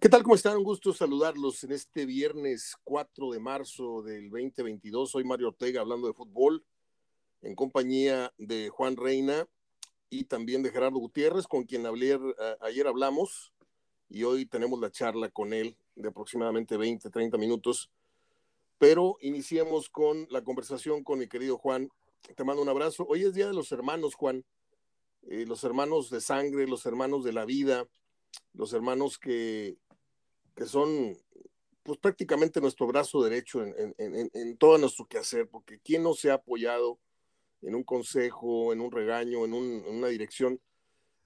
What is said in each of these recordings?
¿Qué tal? ¿Cómo están? Un gusto saludarlos en este viernes 4 de marzo del 2022. Soy Mario Ortega hablando de fútbol en compañía de Juan Reina y también de Gerardo Gutiérrez, con quien hablé, ayer hablamos y hoy tenemos la charla con él de aproximadamente 20, 30 minutos. Pero iniciemos con la conversación con mi querido Juan. Te mando un abrazo. Hoy es Día de los Hermanos, Juan. Eh, los hermanos de sangre, los hermanos de la vida, los hermanos que que son pues prácticamente nuestro brazo derecho en, en, en, todo nuestro quehacer, porque ¿quién no se ha apoyado en un consejo, en un regaño, en, una dirección?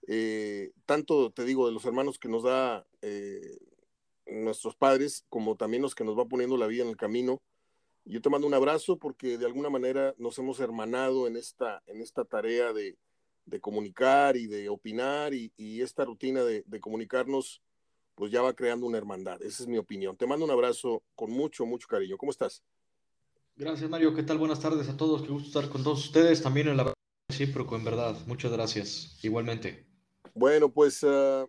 Eh, tanto te digo de los hermanos que nos da eh, nuestros padres, como también los que nos va poniendo la vida en el camino. Yo te mando un abrazo porque de alguna manera nos hemos hermanado en esta, en esta tarea de, de comunicar y de opinar y, y esta rutina de comunicarnos pues ya va creando una hermandad. Esa es mi opinión. Te mando un abrazo con mucho, mucho cariño. ¿Cómo estás? Gracias, Mario. ¿Qué tal? Buenas tardes a todos. Qué gusto estar con todos ustedes. También en la recíproco, en verdad. Muchas gracias. Igualmente. Bueno, pues uh,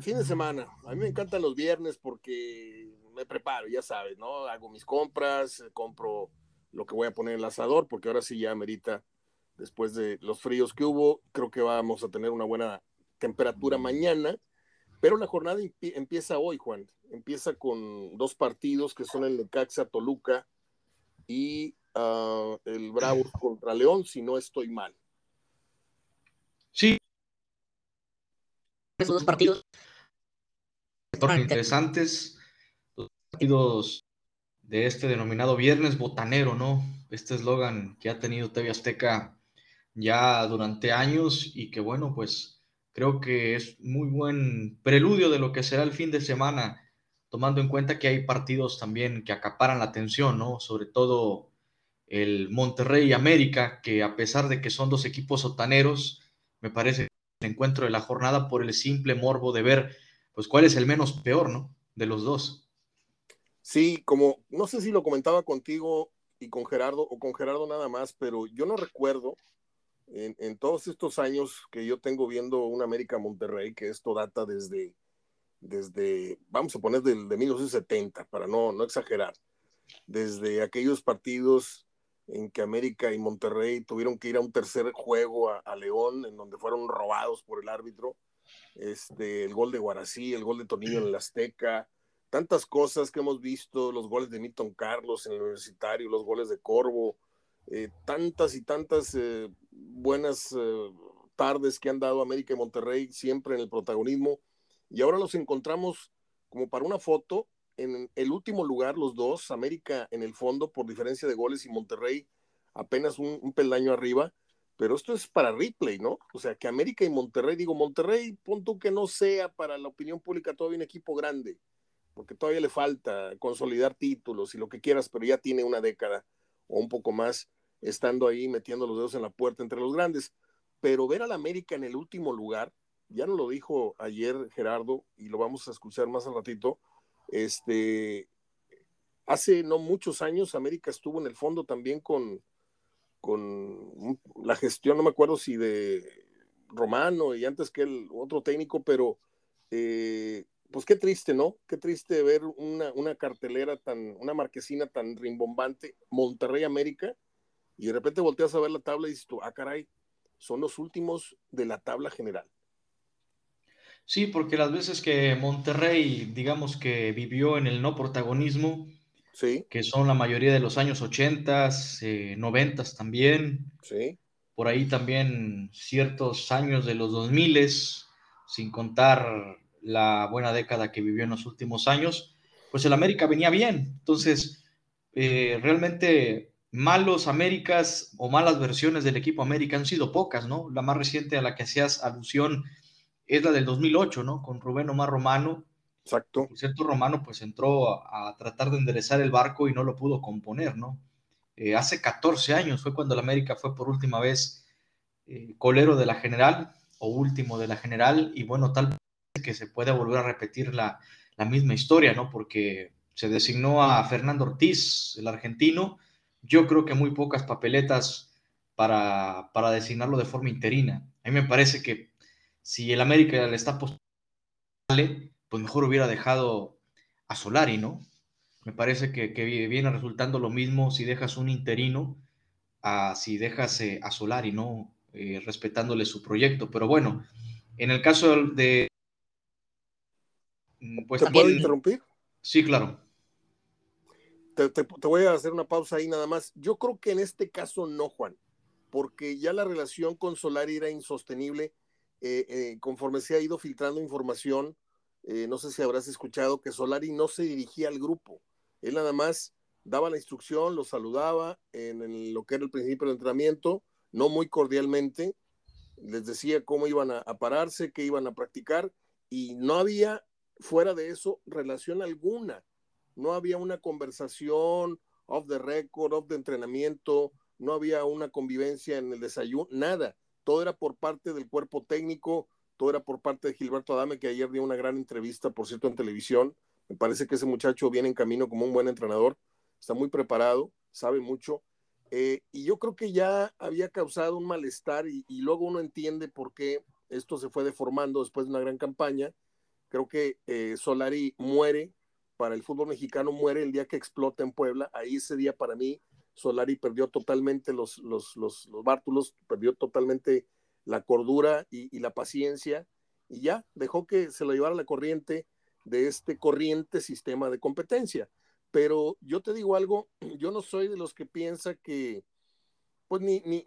fin de semana. A mí me encantan los viernes porque me preparo, ya sabes, ¿no? Hago mis compras, compro lo que voy a poner en el asador, porque ahora sí ya merita, después de los fríos que hubo, creo que vamos a tener una buena temperatura mañana pero la jornada empieza hoy, Juan. Empieza con dos partidos que son el Necaxa Toluca y uh, el Bravo contra León, si no estoy mal. Sí. Esos dos partidos interesantes, los partidos de este denominado Viernes Botanero, ¿no? Este eslogan que ha tenido TV Azteca ya durante años y que bueno, pues Creo que es muy buen preludio de lo que será el fin de semana, tomando en cuenta que hay partidos también que acaparan la atención, ¿no? Sobre todo el Monterrey América, que a pesar de que son dos equipos sotaneros, me parece el encuentro de la jornada por el simple morbo de ver, pues, cuál es el menos peor, ¿no? De los dos. Sí, como, no sé si lo comentaba contigo y con Gerardo, o con Gerardo nada más, pero yo no recuerdo en, todos estos años que yo tengo viendo un América Monterrey, que esto data desde, desde vamos a poner del, de 1970, para no, no exagerar, desde aquellos partidos en que América y Monterrey tuvieron que ir a un tercer juego a, León, en donde fueron robados por el árbitro, este, el gol de Guarací, el gol de Tonillo en el Azteca, tantas cosas que hemos visto, los goles de Milton Carlos en el Universitario, los goles de Corvo, eh, tantas y tantas eh, buenas eh, tardes que han dado América y Monterrey siempre en el protagonismo. Y ahora los encontramos como para una foto en el último lugar los dos, América en el fondo por diferencia de goles y Monterrey apenas un, peldaño arriba, pero esto es para replay, ¿no? O sea, que América y Monterrey, digo, Monterrey, punto que no sea para la opinión pública todavía un equipo grande, porque todavía le falta consolidar títulos y lo que quieras, pero ya tiene una década o un poco más estando ahí metiendo los dedos en la puerta entre los grandes. Pero ver al América en el último lugar, ya no lo dijo ayer Gerardo y lo vamos a escuchar más al ratito, este, hace no muchos años América estuvo en el fondo también con, con la gestión, no me acuerdo si de Romano y antes que el otro técnico, pero eh, pues qué triste, ¿no? Qué triste ver una, una, cartelera tan, una marquesina tan rimbombante, Monterrey América, y de repente volteas a ver la tabla y dices tú, ah, caray, son los últimos de la tabla general. Sí, porque las veces que Monterrey, digamos que vivió en el no protagonismo, sí. que son la mayoría de los años 80, eh, 90 también, sí. por ahí también ciertos años de los 2000, sin contar la buena década que vivió en los últimos años, pues el América venía bien. Entonces, eh, realmente malos Américas o malas versiones del equipo América han sido pocas, ¿no? La más reciente a la que hacías alusión es la del 2008, ¿no? Con Rubén Omar Romano. Exacto. cierto, Romano pues entró a, tratar de enderezar el barco y no lo pudo componer, ¿no? Eh, hace 14 años fue cuando el América fue por última vez eh, colero de la general o último de la general y bueno, tal vez que se pueda volver a repetir la, la misma historia, ¿no? Porque se designó a Fernando Ortiz, el argentino, yo creo que muy pocas papeletas para, designarlo de forma interina. A mí me parece que si el América le está pues mejor hubiera dejado a Solari, ¿no? Me parece que, viene resultando lo mismo si dejas un interino a si dejas eh, a Solari, ¿no? Eh, respetándole su proyecto. Pero bueno, en el caso de... Mm, pues, ¿Te puedo interrumpir? Sí, claro. Te, voy a hacer una pausa ahí nada más. Yo creo que en este caso no, Juan, porque ya la relación con Solari era insostenible. Eh, conforme se ha ido filtrando información, no sé si habrás escuchado que Solari no se dirigía al grupo. Él nada más daba la instrucción, lo saludaba en, lo que era el principio del entrenamiento, no muy cordialmente, les decía cómo iban a, pararse, qué iban a practicar, y no había, fuera de eso, relación alguna. No había una conversación off the record, off de entrenamiento, no había una convivencia en el desayuno, nada. Todo era por parte del cuerpo técnico, todo era por parte de Gilberto Adame, que ayer dio una gran entrevista, por cierto, en televisión. Me parece que ese muchacho viene en camino como un buen entrenador está muy preparado, sabe mucho, eh, y yo creo que ya había causado un malestar y, luego uno entiende por qué esto se fue deformando después de una gran campaña. Creo que eh, Solari muere, para el fútbol mexicano muere el día que explota en Puebla. Ahí ese día para mí Solari perdió totalmente los, los, los, los bártulos, perdió totalmente la cordura y, y, la paciencia y ya dejó que se lo llevara la corriente de este corriente sistema de competencia. Pero yo te digo algo, yo no soy de los que piensa que, pues ni, ni,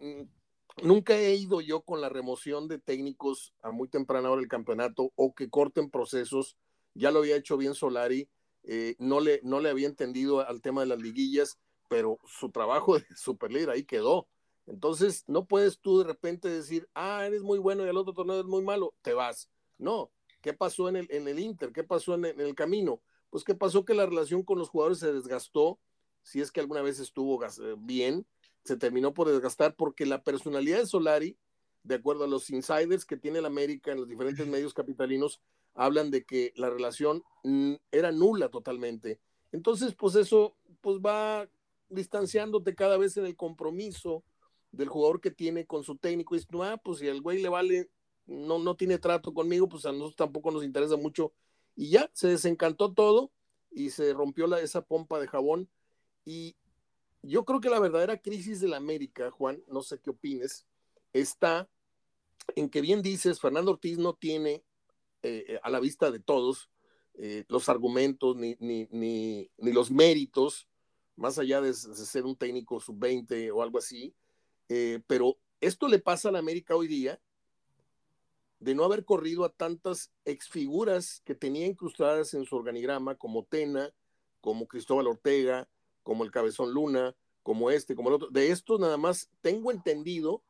nunca he ido yo con la remoción de técnicos a muy temprana hora del campeonato o que corten procesos. Ya lo había hecho bien Solari, eh, no, le, no le había entendido al tema de las liguillas, pero su trabajo de superlíder ahí quedó. Entonces, no puedes tú de repente decir, ah, eres muy bueno y el otro torneo es muy malo, te vas. No, ¿qué pasó en el, en el Inter? ¿Qué pasó en el camino? pues ¿qué pasó? Que la relación con los jugadores se desgastó, si es que alguna vez estuvo eh, bien, se terminó por desgastar porque la personalidad de Solari, de acuerdo a los insiders que tiene el América en los diferentes medios capitalinos, hablan de que la relación mm, era nula totalmente. Entonces, pues eso pues va distanciándote cada vez en el compromiso del jugador que tiene con su técnico. Y dice, ah, pues si al güey le vale, no, no tiene trato conmigo, pues a nosotros tampoco nos interesa mucho y ya, se desencantó todo y se rompió la, esa pompa de jabón. Y yo creo que la verdadera crisis de la América, Juan, no sé qué opines, está en que bien dices, Fernando Ortiz no tiene eh, a la vista de todos eh, los argumentos ni, ni, ni, los méritos, más allá de, ser un técnico sub-20 o algo así, eh, pero esto le pasa a la América hoy día de no haber corrido a tantas exfiguras que tenía incrustadas en su organigrama, como Tena, como Cristóbal Ortega, como el Cabezón Luna, como este, como el otro. De estos nada más tengo entendido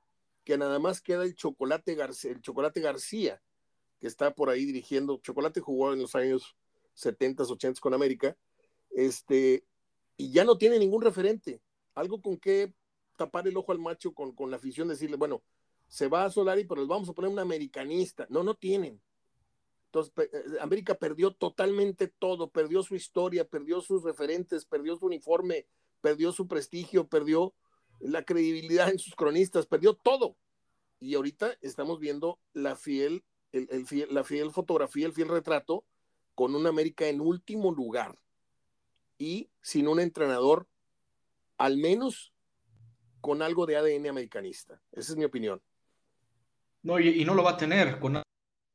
que nada más queda el Chocolate García, el Chocolate García, que está por ahí dirigiendo. Chocolate jugó en los años 70, 80 con América, este, y ya no tiene ningún referente. Algo con que tapar el ojo al macho con, con la afición, decirle, bueno, se va a Solari, pero les vamos a poner un americanista. No, no tienen. Entonces, eh, América perdió totalmente todo, perdió su historia, perdió sus referentes, perdió su uniforme, perdió su prestigio, perdió la credibilidad en sus cronistas, perdió todo. Y ahorita estamos viendo la fiel, el, la fiel fotografía, el fiel retrato con un América en último lugar y sin un entrenador, al menos con algo de ADN americanista. Esa es mi opinión. No, y, no lo va a tener con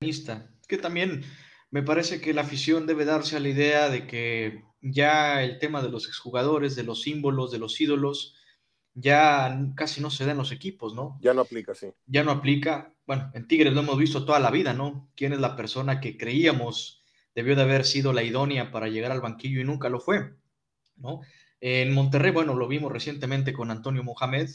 lista. Que también me parece que la afición debe darse a la idea de que ya el tema de los exjugadores, de los símbolos, de los ídolos, ya casi no se da en los equipos, ¿no? Ya no aplica, sí. Ya no aplica. Bueno, en Tigres lo hemos visto toda la vida, ¿no? ¿Quién es la persona que creíamos debió de haber sido la idónea para llegar al banquillo y nunca lo fue, ¿no? En Monterrey, bueno, lo vimos recientemente con Antonio Mohamed,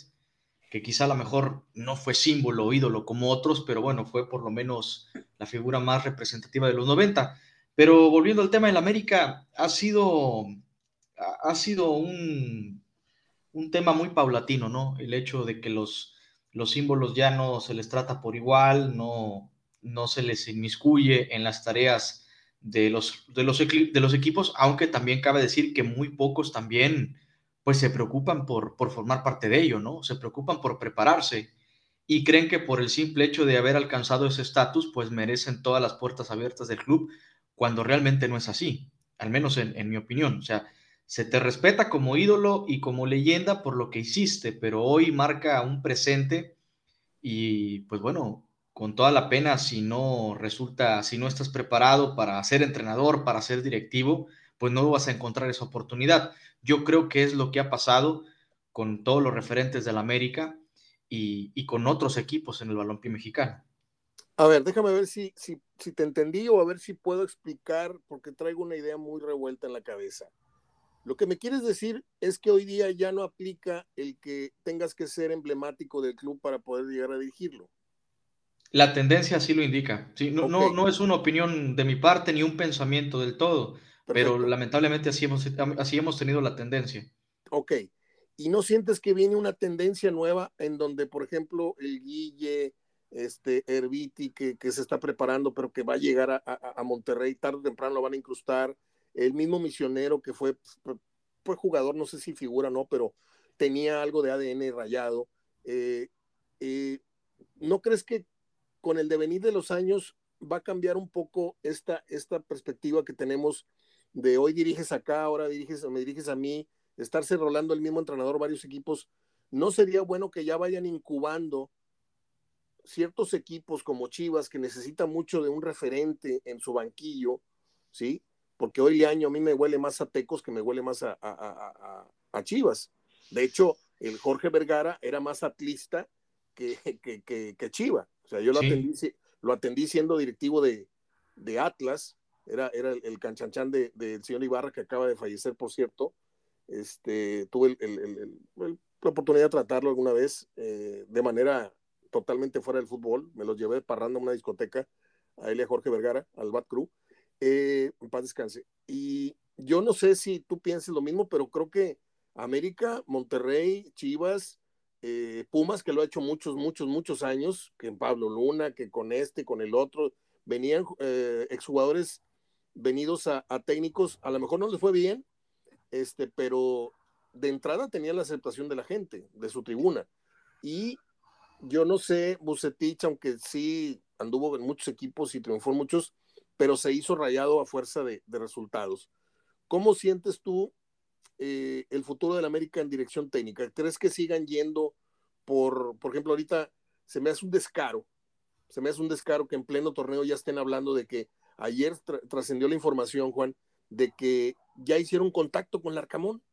que quizá a lo mejor no fue símbolo o ídolo como otros, pero bueno, fue por lo menos la figura más representativa de los 90. Pero volviendo al tema del América, ha sido, ha sido un, un tema muy paulatino, ¿no? El hecho de que los, los símbolos ya no se les trata por igual, no, no se les inmiscuye en las tareas de los, de los, de los equipos, aunque también cabe decir que muy pocos también pues se preocupan por, por formar parte de ello, ¿no? Se preocupan por prepararse. y creen que por el simple hecho de haber alcanzado ese estatus, pues merecen todas las puertas abiertas del club, cuando realmente no es así, al menos en, en mi opinión. O sea, se te respeta como ídolo y como leyenda por lo que hiciste, pero hoy marca un presente y pues bueno, con toda la pena si no resulta, si no estás preparado para ser entrenador, para ser directivo, pues no vas a encontrar esa oportunidad. Yo creo que es lo que ha pasado con todos los referentes del América y, con otros equipos en el balompié mexicano. A ver, déjame ver si, te entendí o a ver si puedo explicar, porque traigo una idea muy revuelta en la cabeza. Lo que me quieres decir es que hoy día ya no aplica el que tengas que ser emblemático del club para poder llegar a dirigirlo. La tendencia así lo indica. Sí, no, no, no es una opinión de mi parte ni un pensamiento del todo, pero lamentablemente así hemos, así hemos tenido la tendencia. Ok. ¿Y no sientes que viene una tendencia nueva en donde, por ejemplo, el Guille, este Herbiti, que, que se está preparando, pero que va a llegar a, a Monterrey tarde o temprano lo van a incrustar? El mismo misionero que fue, fue jugador, no sé si figura, no, pero tenía algo de ADN rayado. Eh, eh, ¿No crees que con el devenir de los años va a cambiar un poco esta, esta perspectiva que tenemos de hoy diriges acá, ahora diriges, me diriges a mí, estarse rolando el mismo entrenador varios equipos? ¿No sería bueno que ya vayan incubando ciertos equipos como Chivas que necesitan mucho de un referente en su banquillo, ¿sí? Porque hoy año a mí me huele más a Tecos que me huele más a, a, Chivas. De hecho, el Jorge Vergara era más atlista que, que, que, Chiva. O sea, yo lo, atendí, lo atendí siendo directivo de, de Atlas, era, era el, canchanchan del de, señor Ibarra que acaba de fallecer, por cierto. Este, tuve el, la oportunidad de tratarlo alguna vez eh, de manera totalmente fuera del fútbol. Me los llevé parrando a una discoteca a él y a Jorge Vergara, al Bat Crew eh, descanse. Y yo no sé si tú pienses lo mismo, pero creo que América, Monterrey, Chivas, eh, Pumas, que lo ha hecho muchos, muchos, muchos años, que en Pablo Luna, que con este, con el otro, venían eh, exjugadores venidos a, técnicos, a lo mejor no les fue bien, este, pero de entrada tenían la aceptación de la gente, de su tribuna. Y yo no sé, Bucetich, aunque sí anduvo en muchos equipos y triunfó en muchos, pero se hizo rayado a fuerza de, resultados. ¿Cómo sientes tú eh, el futuro del América en dirección técnica? ¿Crees que sigan yendo por, por ejemplo, ahorita se me hace un descaro, se me hace un descaro que en pleno torneo ya estén hablando de que ayer trascendió la información, Juan, de que ya hicieron contacto con Larcamón.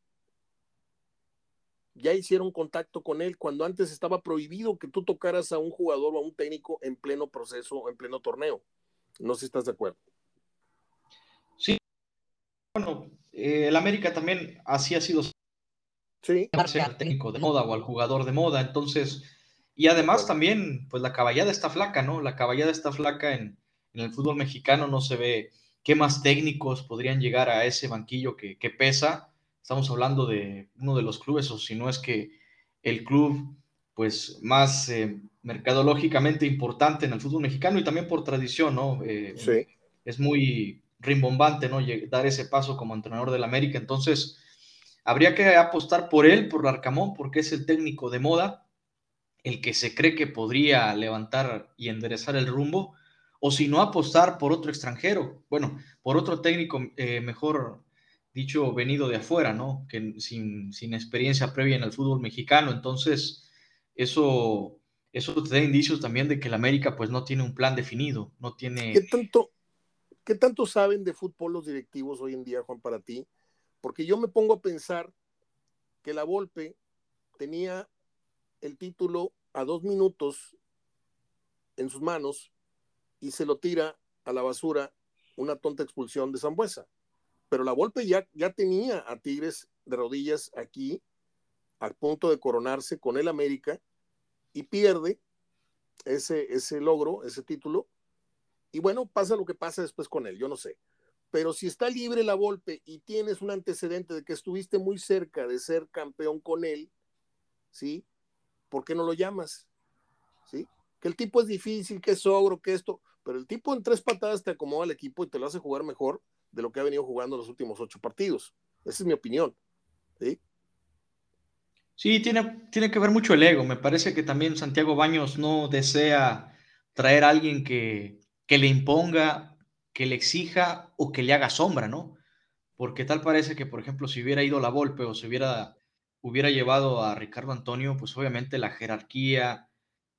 Ya hicieron contacto con él cuando antes estaba prohibido que tú tocaras a un jugador o a un técnico en pleno proceso en pleno torneo. No sé si estás de acuerdo. Sí. Bueno, eh, el América también así ha sido. Sí. Al técnico de moda o al jugador de moda. Entonces, y además también, pues la caballada está flaca, ¿no? La caballada está flaca en, el fútbol mexicano. No se ve qué más técnicos podrían llegar a ese banquillo que, pesa. Estamos hablando de uno de los clubes, o si no es que el club, pues más. Eh, mercadológicamente importante en el fútbol mexicano y también por tradición, ¿no? Eh, sí. Es muy rimbombante, ¿no? Dar ese paso como entrenador del América. Entonces, habría que apostar por él, por Larcamón, porque es el técnico de moda, el que se cree que podría levantar y enderezar el rumbo, o si no, apostar por otro extranjero, bueno, por otro técnico, eh, mejor dicho, venido de afuera, ¿no? Que sin, sin experiencia previa en el fútbol mexicano. Entonces, eso eso te da indicios también de que el América pues no tiene un plan definido, no tiene... ¿Qué tanto, ¿Qué tanto saben de fútbol los directivos hoy en día, Juan, para ti? Porque yo me pongo a pensar que la Volpe tenía el título a dos minutos en sus manos y se lo tira a la basura una tonta expulsión de Zambuesa. Pero la Volpe ya, ya tenía a Tigres de rodillas aquí, al punto de coronarse con el América, y pierde ese, ese logro, ese título, y bueno, pasa lo que pasa después con él, yo no sé. Pero si está libre la Volpe y tienes un antecedente de que estuviste muy cerca de ser campeón con él, ¿sí? ¿Por qué no lo llamas? ¿Sí? Que el tipo es difícil, que es ogro, que esto, pero el tipo en tres patadas te acomoda al equipo y te lo hace jugar mejor de lo que ha venido jugando los últimos ocho partidos. Esa es mi opinión. ¿sí? Sí, tiene, tiene que ver mucho el ego. Me parece que también Santiago Baños no desea traer a alguien que, que le imponga, que le exija o que le haga sombra, ¿no? Porque tal parece que, por ejemplo, si hubiera ido la Volpe o si hubiera, hubiera llevado a Ricardo Antonio, pues obviamente la jerarquía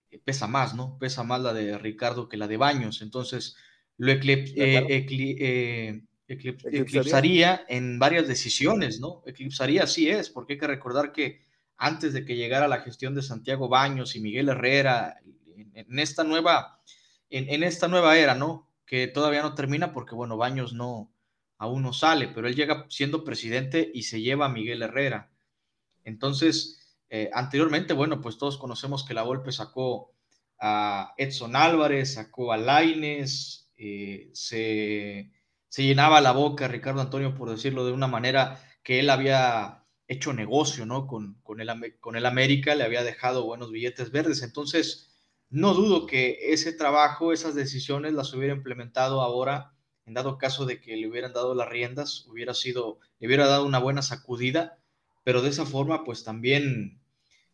eh, pesa más, ¿no? Pesa más la de Ricardo que la de Baños. Entonces, lo eclip, eh, eh, eclipsaría en varias decisiones, ¿no? Eclipsaría, sí es, porque hay que recordar que antes de que llegara la gestión de Santiago Baños y Miguel Herrera, en, esta nueva, en, esta nueva era, ¿no? Que todavía no termina porque, bueno, Baños no, aún no sale, pero él llega siendo presidente y se lleva a Miguel Herrera. Entonces, eh, anteriormente, bueno, pues todos conocemos que la Volpe sacó a Edson Álvarez, sacó a Laines, eh, se, se llenaba la boca Ricardo Antonio, por decirlo de una manera, que él había hecho negocio, ¿no? Con, con, el, con el América, le había dejado buenos billetes verdes. Entonces, no dudo que ese trabajo, esas decisiones las hubiera implementado ahora, en dado caso de que le hubieran dado las riendas, hubiera sido, le hubiera dado una buena sacudida, pero de esa forma, pues también,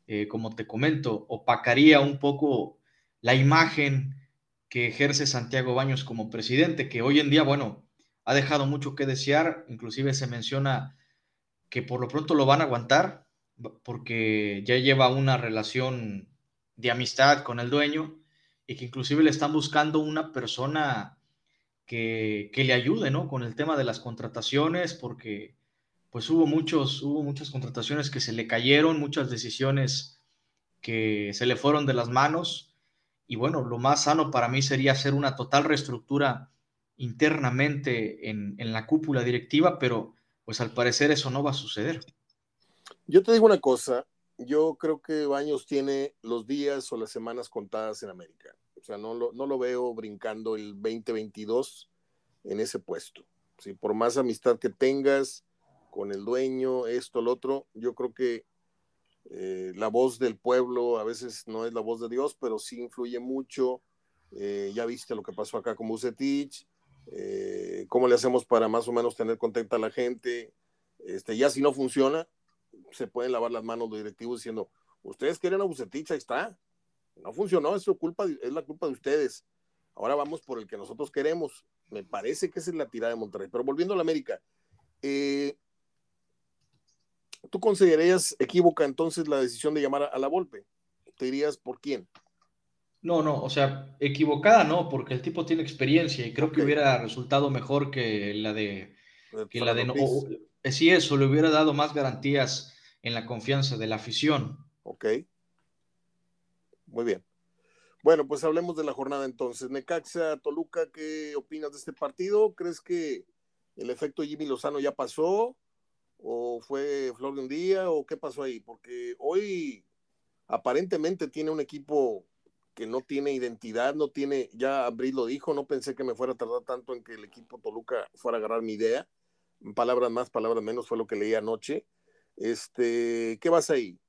eh, como te comento, opacaría un poco la imagen que ejerce Santiago Baños como presidente, que hoy en día, bueno, ha dejado mucho que desear, inclusive se menciona que por lo pronto lo van a aguantar porque ya lleva una relación de amistad con el dueño y que inclusive le están buscando una persona que, le ayude, ¿no? Con el tema de las contrataciones, porque pues hubo muchos, hubo muchas contrataciones que se le cayeron, muchas decisiones que se le fueron de las manos. Y bueno, lo más sano para mí sería hacer una total reestructura internamente en, en la cúpula directiva, pero pues al parecer eso no va a suceder. Yo te digo una cosa, yo creo que Baños tiene los días o las semanas contadas en América. O sea, no lo, no lo veo brincando el 2022 en ese puesto. ¿sí? Por más amistad que tengas con el dueño, esto, lo otro, yo creo que eh, la voz del pueblo a veces no es la voz de Dios, pero sí influye mucho. Eh, ya viste lo que pasó acá con Bucetich, eh, cómo le hacemos para más o menos tener contenta a la gente. Este, ya si no funciona, se pueden lavar las manos los directivos diciendo, ustedes quieren a Bucetich, ahí está. No funcionó, es, culpa, es la culpa de ustedes. Ahora vamos por el que nosotros queremos. Me parece que esa es la tirada de Monterrey. Pero volviendo a la América, eh, ¿tú considerarías equívoca entonces la decisión de llamar a la Volpe? ¿Te dirías por quién? No, no, o sea, equivocada no, porque el tipo tiene experiencia y creo que hubiera resultado mejor que la de que la de no. Eh, si eso le hubiera dado más garantías en la confianza de la afición. Ok. Muy bien. Bueno, pues hablemos de la jornada entonces. Necaxa, Toluca, ¿qué opinas de este partido? ¿Crees que el efecto Jimmy Lozano ya pasó? ¿O fue flor de un día? ¿O qué pasó ahí? Porque hoy aparentemente tiene un equipo que no tiene identidad, no tiene, ya Abril lo dijo, no pensé que me fuera a tardar tanto en que el equipo Toluca fuera a agarrar mi idea. Palabras más, palabras menos fue lo que leí anoche. Este, ¿qué vas ahí?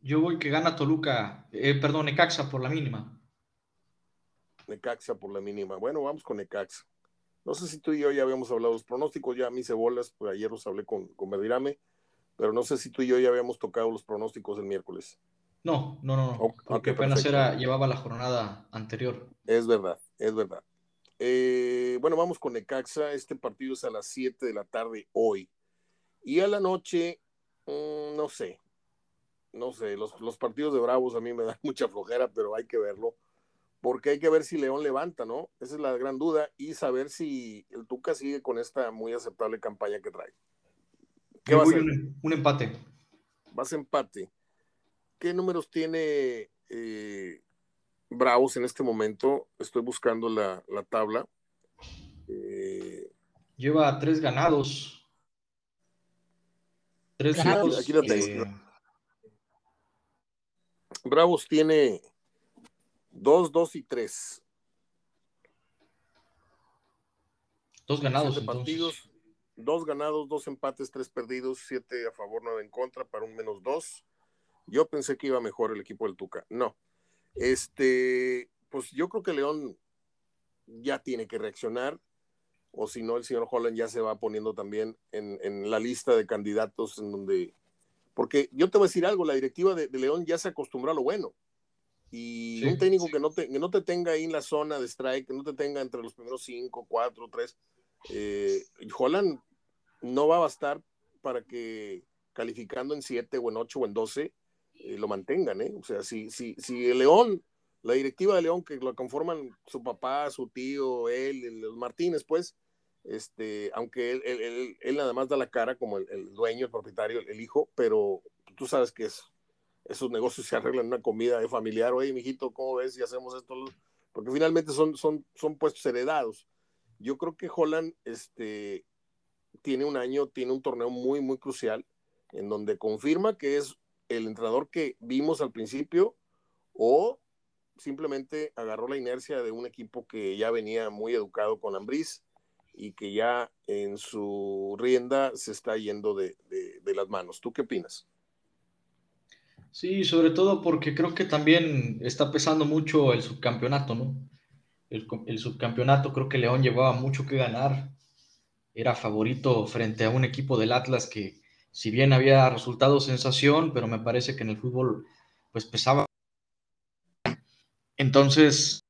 Yo voy que gana Toluca, eh, perdón, Necaxa por la mínima. Necaxa por la mínima. Bueno, vamos con Necaxa. No sé si tú y yo ya habíamos hablado de los pronósticos, ya a mí bolas, pues ayer los hablé con, con pero no sé si tú y yo ya habíamos tocado los pronósticos el miércoles. No, no, no, porque apenas era, llevaba la jornada anterior. Es verdad, es verdad. Eh, bueno, vamos con Necaxa. Este partido es a las 7 de la tarde hoy. Y a la noche, mm, no sé, no sé, los, los, partidos de Bravos a mí me dan mucha flojera, pero hay que verlo, porque hay que ver si León levanta, ¿no? Esa es la gran duda, y saber si el Tuca sigue con esta muy aceptable campaña que trae. ¿Qué va a un, un, empate. Vas a empate. ¿Qué números tiene eh, Bravos en este momento? Estoy buscando la, tabla. Eh, Lleva tres ganados. Tres ganados. Aquí, la tengo. Eh, Bravos tiene dos, dos y tres. Dos ganados. partidos, dos ganados, dos empates, tres perdidos, siete a favor, nueve en contra, para un menos dos. Yo pensé que iba mejor el equipo del Tuca. No. Este, pues yo creo que León ya tiene que reaccionar, o si no, el señor Holland ya se va poniendo también en, la lista de candidatos en donde Porque yo te voy a decir algo, la directiva de, León ya se acostumbró a lo bueno. Y un técnico que no, te, que no te tenga ahí en la zona de strike, que no te tenga entre los primeros cinco, cuatro, tres, eh, Holland no va a bastar para que calificando en siete o en ocho o en doce lo mantengan, ¿eh? O sea, si, si, si el León, la directiva de León, que lo conforman su papá, su tío, él, los Martínez, pues, este, aunque él, él, nada más da la cara como el, dueño, el propietario, el, hijo, pero tú sabes que es, esos negocios se arreglan en una comida de familiar, oye, mijito, ¿cómo ves si hacemos esto? Porque finalmente son, son, son puestos heredados. Yo creo que Holland este, tiene un año, tiene un torneo muy, muy crucial, en donde confirma que es el entrenador que vimos al principio o simplemente agarró la inercia de un equipo que ya venía muy educado con Ambriz y que ya en su rienda se está yendo de, las manos. ¿Tú qué opinas? Sí, sobre todo porque creo que también está pesando mucho el subcampeonato, ¿no? El, subcampeonato creo que León llevaba mucho que ganar. Era favorito frente a un equipo del Atlas que, si bien había resultado sensación, pero me parece que en el fútbol pues pesaba. Entonces,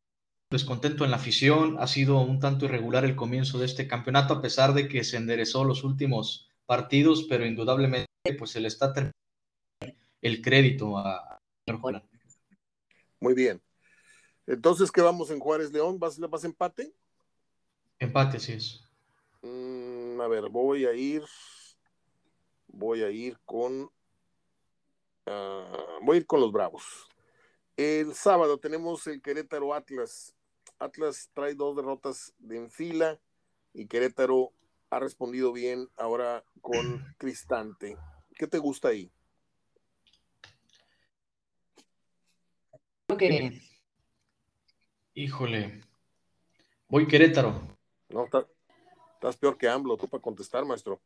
descontento en la afición, ha sido un tanto irregular el comienzo de este campeonato, a pesar de que se enderezó los últimos partidos, pero indudablemente pues se le está terminando el crédito a. Muy bien. Entonces, ¿qué vamos en Juárez León? ¿Vas, vas empate? Empate, sí es. Mm, a ver, voy a ir. Voy a ir con. Ah, voy a ir con los Bravos. El sábado tenemos el Querétaro Atlas. Atlas trae dos derrotas de en fila y Querétaro ha respondido bien ahora con Cristante. ¿Qué te gusta ahí? Híjole. Voy Querétaro. No, estás peor que AMLO, tú para contestar, maestro.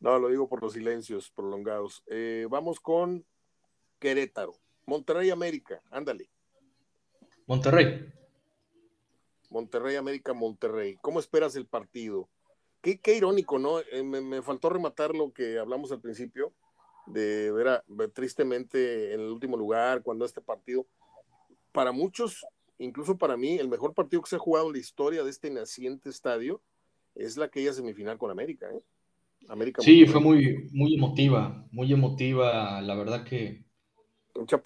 No, lo digo por los silencios prolongados. Eh, vamos con Querétaro. Monterrey América, ándale. Monterrey. Monterrey, América, Monterrey. ¿Cómo esperas el partido? Qué, qué irónico, ¿no? Eh, me, faltó rematar lo que hablamos al principio, de ver, tristemente en el último lugar, cuando este partido, para muchos, incluso para mí, el mejor partido que se ha jugado en la historia de este naciente estadio es la aquella semifinal con América. ¿eh? América sí, fue muy, muy emotiva, muy emotiva. La verdad que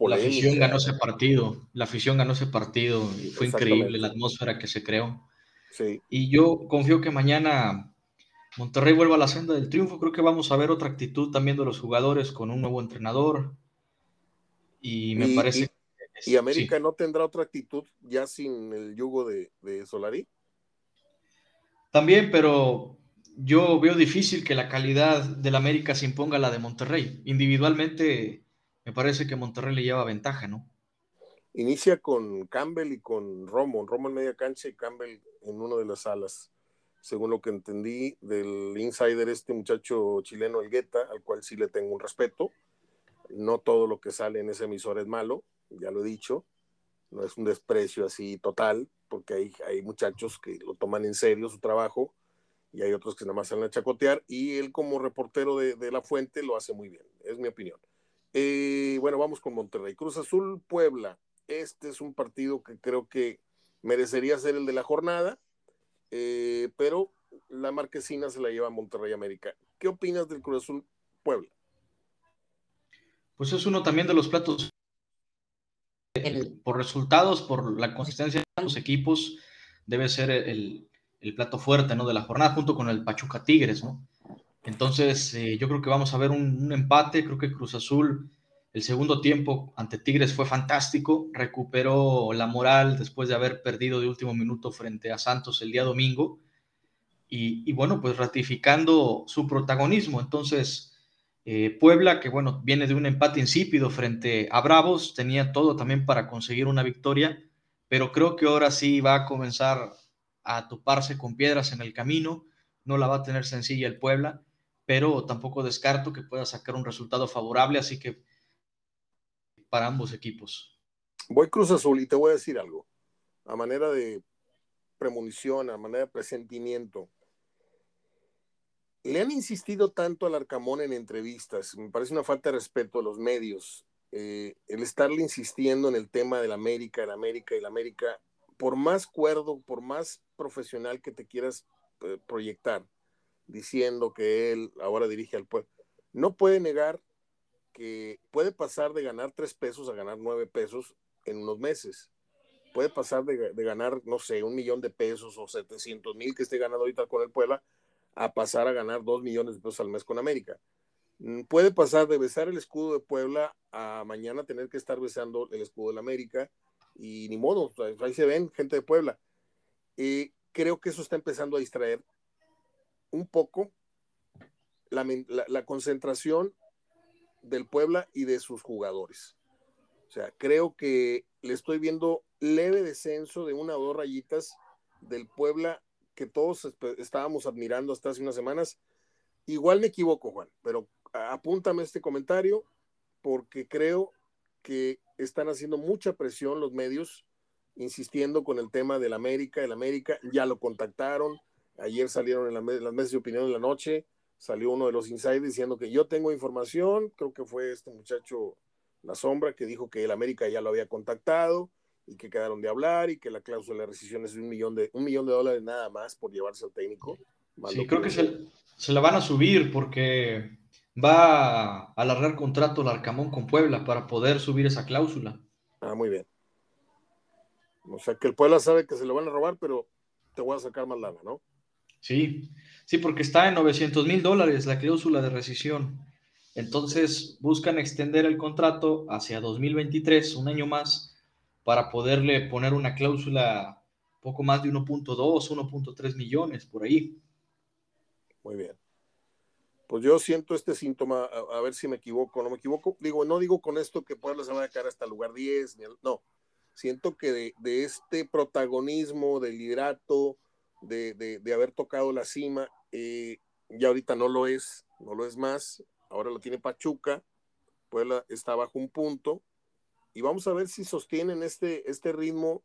la afición ganó ese partido, la afición ganó ese partido, y fue increíble la atmósfera que se creó. Y yo confío que mañana Monterrey vuelva a la senda del triunfo, creo que vamos a ver otra actitud también de los jugadores con un nuevo entrenador. Y me parece... Y, América no tendrá otra actitud ya sin el yugo de, de Solari. También, pero yo veo difícil que la calidad del América se imponga a la de Monterrey. Individualmente me parece que Monterrey le lleva ventaja, ¿no? Inicia con Campbell y con Romo, Romo en media cancha y Campbell en una de las alas, según lo que entendí del insider este muchacho chileno Elgueta, al cual sí le tengo un respeto. No todo lo que sale en ese emisor es malo, ya lo he dicho, no es un desprecio así total, porque hay, hay muchachos que lo toman en serio su trabajo y hay otros que nada más salen a chacotear y él como reportero de, de la fuente lo hace muy bien, es mi opinión. Eh, bueno, vamos con Monterrey. Cruz Azul, Puebla. Este es un partido que creo que merecería ser el de la jornada, eh, pero la marquesina se la lleva a Monterrey América. ¿Qué opinas del Cruz Azul, Puebla? Pues es uno también de los platos por resultados, por la consistencia de los equipos, debe ser el, plato fuerte ¿no? de la jornada, junto con el Pachuca Tigres, ¿no? Entonces, eh, yo creo que vamos a ver un, empate. Creo que Cruz Azul, el segundo tiempo ante Tigres fue fantástico. Recuperó la moral después de haber perdido de último minuto frente a Santos el día domingo. Y, bueno, pues ratificando su protagonismo. Entonces, eh, Puebla, que bueno, viene de un empate insípido frente a Bravos, tenía todo también para conseguir una victoria, pero creo que ahora sí va a comenzar a toparse con piedras en el camino. No la va a tener sencilla el Puebla pero tampoco descarto que pueda sacar un resultado favorable, así que para ambos equipos. Voy Cruz Azul y te voy a decir algo, a manera de premonición, a manera de presentimiento. le han insistido tanto al Arcamón en entrevistas, me parece una falta de respeto a los medios, eh, el estarle insistiendo en el tema del América, el América la América, por más cuerdo, por más profesional que te quieras eh, proyectar, diciendo que él ahora dirige al pueblo, no puede negar que puede pasar de ganar tres pesos a ganar nueve pesos en unos meses. Puede pasar de, ganar, no sé, un millón de pesos o 700 mil que esté ganando ahorita con el Puebla a pasar a ganar dos millones de pesos al mes con América. Mm, puede pasar de besar el escudo de Puebla a mañana tener que estar besando el escudo de la América y ni modo, ahí se ven gente de Puebla. y creo que eso está empezando a distraer un poco la, la, concentración del Puebla y de sus jugadores. O sea, creo que le estoy viendo leve descenso de una o dos rayitas del Puebla que todos estábamos admirando hasta hace unas semanas. Igual me equivoco, Juan, pero apúntame este comentario porque creo que están haciendo mucha presión los medios, insistiendo con el tema del América. El América ya lo contactaron. Ayer salieron en, las mesas de opinión de la noche, salió uno de los insiders diciendo que yo tengo información, creo que fue este muchacho La Sombra que dijo que el América ya lo había contactado y que quedaron de hablar y que la cláusula de rescisión es un millón de, un millón de dólares nada más por llevarse al técnico. Sí, creo que se, se, la van a subir porque va a alargar contrato el Arcamón con Puebla para poder subir esa cláusula. Ah, muy bien. O sea que el Puebla sabe que se lo van a robar, pero te voy a sacar más lana, ¿no? Sí, sí, porque está en 900 mil dólares la cláusula de rescisión. Entonces buscan extender el contrato hacia 2023, un año más, para poderle poner una cláusula poco más de 1.2, 1.3 millones por ahí. Muy bien. Pues yo siento este síntoma, a, ver si me equivoco no me equivoco. Digo, no digo con esto que Puebla se va a caer hasta lugar 10, no. Siento que de, este protagonismo, del liderato, de, haber tocado la cima, eh, ya ahorita no lo es, no lo es más. Ahora lo tiene Pachuca. Puebla está bajo un punto y vamos a ver si sostienen este, este ritmo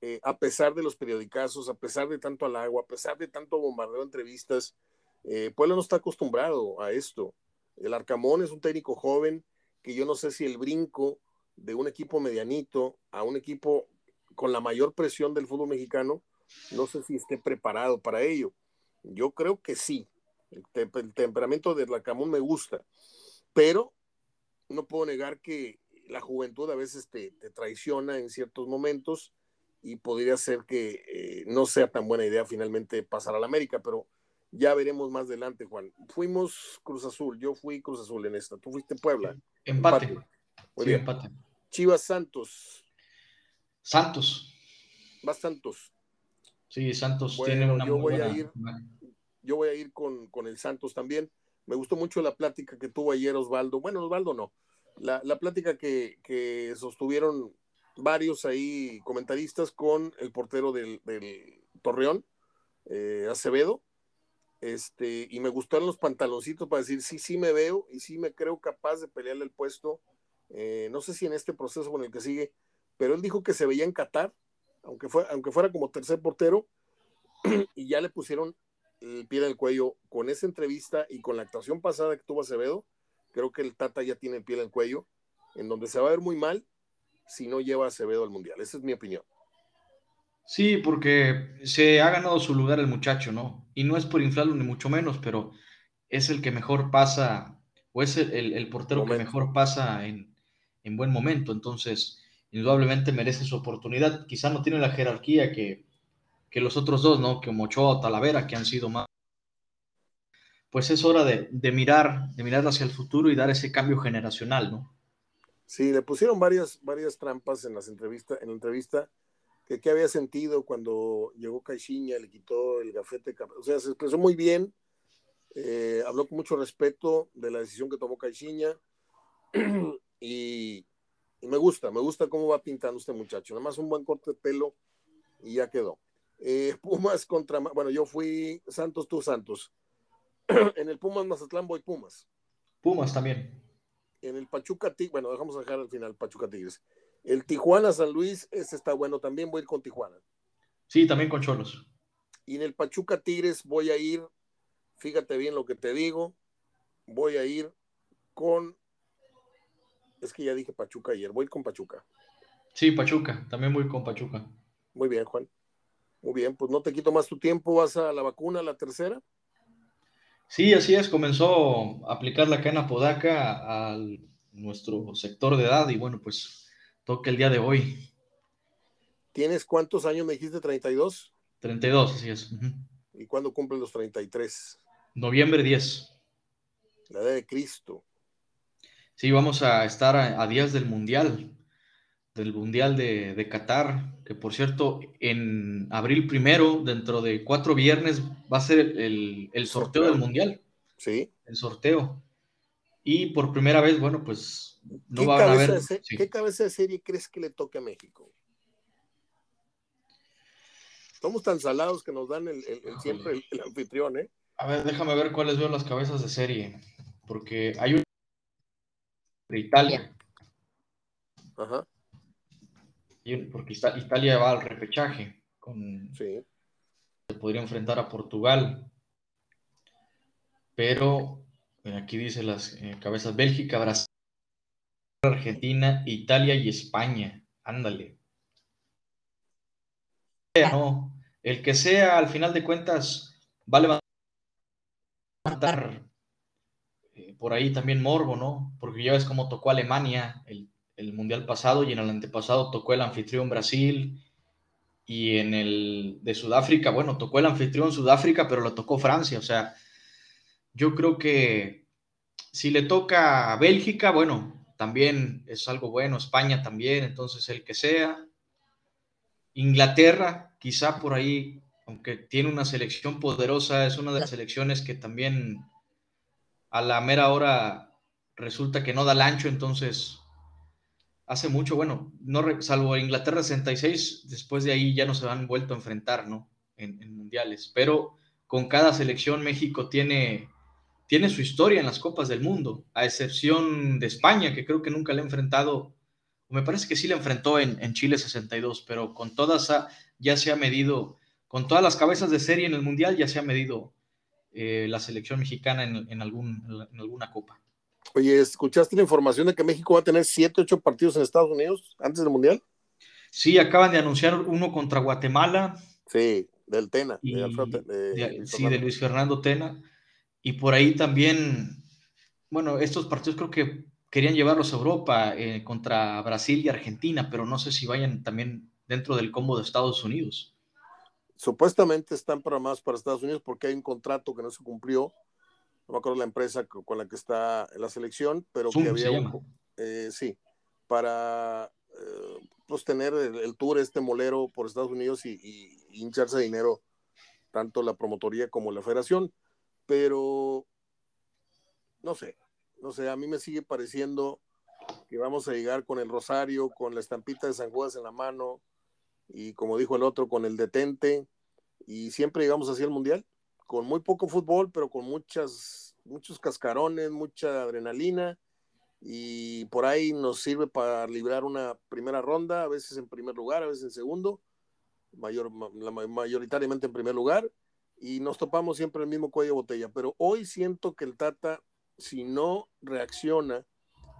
eh, a pesar de los periodicazos, a pesar de tanto al agua, a pesar de tanto bombardeo de entrevistas. Eh, Puebla no está acostumbrado a esto. El Arcamón es un técnico joven que yo no sé si el brinco de un equipo medianito a un equipo con la mayor presión del fútbol mexicano, no sé si esté preparado para ello. Yo creo que sí. El, el temperamento del Arcamón me gusta, pero no puedo negar que la juventud a veces te, traiciona en ciertos momentos y podría ser que eh, no sea tan buena idea finalmente pasar a la América, pero ya veremos más adelante, Juan. Fuimos Cruz Azul, yo fui Cruz Azul en esta, tú fuiste Puebla. Empate. Muy bien. Empate. Chivas Santos. Santos. Va Santos. Sí, Santos tiene una yo voy a ir, Yo voy a ir con, con el Santos también. Me gustó mucho la plática que tuvo ayer Osvaldo. Bueno, Osvaldo no la, la plática que, sostuvieron varios ahí comentaristas con el portero del, Torreón, eh, Acevedo, este, y me gustaron los pantaloncitos para decir, sí, sí me veo y sí me creo capaz de pelearle el puesto, eh, no sé si en este proceso con el que sigue, pero él dijo que se veía en Qatar, aunque, fue, aunque fuera como tercer portero, y ya le pusieron el pie en el cuello con esa entrevista y con la actuación pasada que tuvo Acevedo, Creo que el Tata ya tiene piel en cuello, en donde se va a ver muy mal si no lleva a Acevedo al Mundial. Esa es mi opinión. Sí, porque se ha ganado su lugar el muchacho, ¿no? Y no es por inflarlo ni mucho menos, pero es el que mejor pasa, o es el, portero que mejor pasa en, buen momento. Entonces, indudablemente merece su oportunidad. Quizá no tiene la jerarquía que, que los otros dos, ¿no? Que Mochoa o Talavera, que han sido más pues es hora de, mirar, de mirar hacia el futuro y dar ese cambio generacional, ¿no? Sí, le pusieron varias, varias trampas en las entrevistas, en la entrevista, que qué había sentido cuando llegó Caixinha, le quitó el gafete, o sea, se expresó muy bien, eh, habló con mucho respeto de la decisión que tomó Caixinha, y, me gusta, me gusta cómo va pintando este muchacho, nada más un buen corte de pelo y ya quedó. Eh, Pumas contra, bueno, yo fui Santos, tú Santos. en el Pumas Mazatlán voy Pumas. Pumas también. En el Pachuca Tigres, bueno, dejamos dejar al final Pachuca Tigres. El Tijuana San Luis, ese está bueno, también voy a ir con Tijuana. Sí, también con Cholos. Y en el Pachuca Tigres voy a ir, fíjate bien lo que te digo, voy a ir con, es que ya dije Pachuca ayer, voy con Pachuca. Sí, Pachuca, también voy con Pachuca. Muy bien, Juan. Muy bien, pues no te quito más tu tiempo, vas a la vacuna, la tercera. Sí, así es, comenzó a aplicar la cana podaca a nuestro sector de edad y bueno, pues toca el día de hoy. ¿Tienes cuántos años me dijiste? ¿32? 32, así es. ¿Y cuándo cumplen los 33? Noviembre 10. La edad de Cristo. Sí, vamos a estar a, días del Mundial, del Mundial de, de, Qatar, que por cierto, en abril primero, dentro de cuatro viernes, va a ser el, el sorteo del Mundial. Sí. El sorteo. Y por primera vez, bueno, pues no va a haber. ¿Qué cabeza de serie crees que le toque a México? Somos tan salados que nos dan el, siempre el, anfitrión, ¿eh? A ver, déjame ver cuáles veo las cabezas de serie. Porque hay un de Italia. Ajá. Porque Italia va al repechaje. Con... Sí. Se podría enfrentar a Portugal. Pero aquí dice las eh, cabezas Bélgica, Brasil, Argentina, Italia y España. Ándale. No, el que sea, al final de cuentas, va a levantar eh, por ahí también morbo, ¿no? Porque ya ves cómo tocó Alemania el, mundial pasado y en el antepasado tocó el anfitrión Brasil y en el de Sudáfrica, bueno, tocó el anfitrión Sudáfrica, pero lo tocó Francia, o sea, yo creo que si le toca a Bélgica, bueno, también es algo bueno, España también, entonces el que sea, Inglaterra, quizá por ahí, aunque tiene una selección poderosa, es una de las selecciones que también a la mera hora resulta que no da el ancho, entonces hace mucho, bueno, no salvo Inglaterra 66, después de ahí ya no se han vuelto a enfrentar, ¿no? En, en, mundiales, pero con cada selección México tiene, tiene su historia en las copas del mundo, a excepción de España, que creo que nunca le ha enfrentado me parece que sí le enfrentó en, Chile 62, pero con todas ya se ha medido, con todas las cabezas de serie en el Mundial ya se ha medido eh, la selección mexicana en, algún, en alguna copa. Oye, ¿escuchaste la información de que México va a tener 7, 8 partidos en Estados Unidos antes del Mundial? Sí, acaban de anunciar uno contra Guatemala. Sí, del Tena. sí, de Luis Fernando Tena. Y por ahí también, bueno, estos partidos creo que querían llevarlos a Europa eh, contra Brasil y Argentina, pero no sé si vayan también dentro del combo de Estados Unidos. Supuestamente están programados para Estados Unidos porque hay un contrato que no se cumplió. No me acuerdo la empresa con la que está la selección, pero que había un, eh, sí, para eh, pues tener el, tour este molero por Estados Unidos y, y hincharse dinero tanto la promotoría como la federación. Pero no sé, no sé, a mí me sigue pareciendo que vamos a llegar con el rosario, con la estampita de San Judas en la mano y como dijo el otro, con el detente y siempre llegamos hacia el mundial, con muy poco fútbol, pero con muchas, muchos cascarones, mucha adrenalina y por ahí nos sirve para librar una primera ronda, a veces en primer lugar, a veces en segundo, mayor, mayoritariamente en primer lugar y nos topamos siempre el mismo cuello de botella, pero hoy siento que el Tata si no reacciona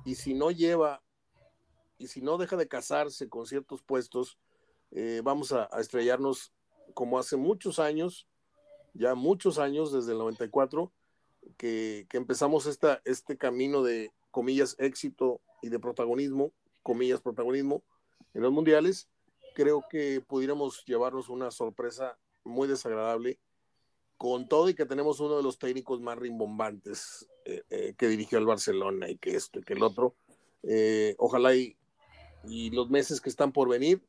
y si no lleva y si no deja de casarse con ciertos puestos, eh, vamos a, estrellarnos como hace muchos años, ya muchos años, desde el 94, que, que empezamos esta, este camino de, comillas, éxito y de protagonismo, comillas, protagonismo en los mundiales, creo que pudiéramos llevarnos una sorpresa muy desagradable con todo y que tenemos uno de los técnicos más rimbombantes eh, eh, que dirigió al Barcelona y que esto y que el otro. Eh, ojalá y, y, los meses que están por venir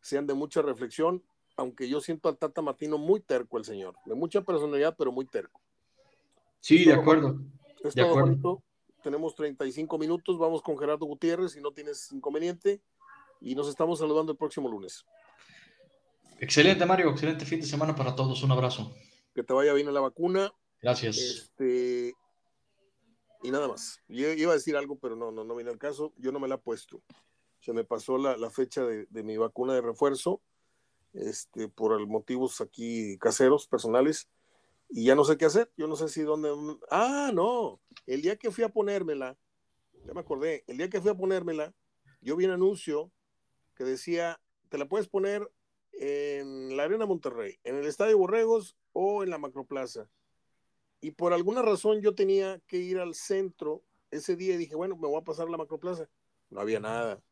sean de mucha reflexión, aunque yo siento al Tata Martino muy terco el señor, de mucha personalidad, pero muy terco. Sí, de acuerdo. de acuerdo. Tenemos 35 minutos, vamos con Gerardo Gutiérrez, si no tienes inconveniente, y nos estamos saludando el próximo lunes. Excelente, Mario, excelente fin de semana para todos, un abrazo que te vaya bien a la vacuna. Gracias. Este, y nada más. Yo iba a decir algo, pero no, no, no viene al caso. Yo no me la he puesto. Se me pasó la, la fecha de, de, mi vacuna de refuerzo, este, por motivos aquí caseros, personales. y ya no sé qué hacer. Yo no sé si dónde. Ah, no. El día que fui a ponérmela, ya me acordé, el día que fui a ponérmela, yo vi un anuncio que decía: te la puedes poner en la Arena Monterrey, en el Estadio Borregos o en la Macroplaza. Y por alguna razón yo tenía que ir al centro ese día y dije, bueno, me voy a pasar a la Macroplaza. No había nada,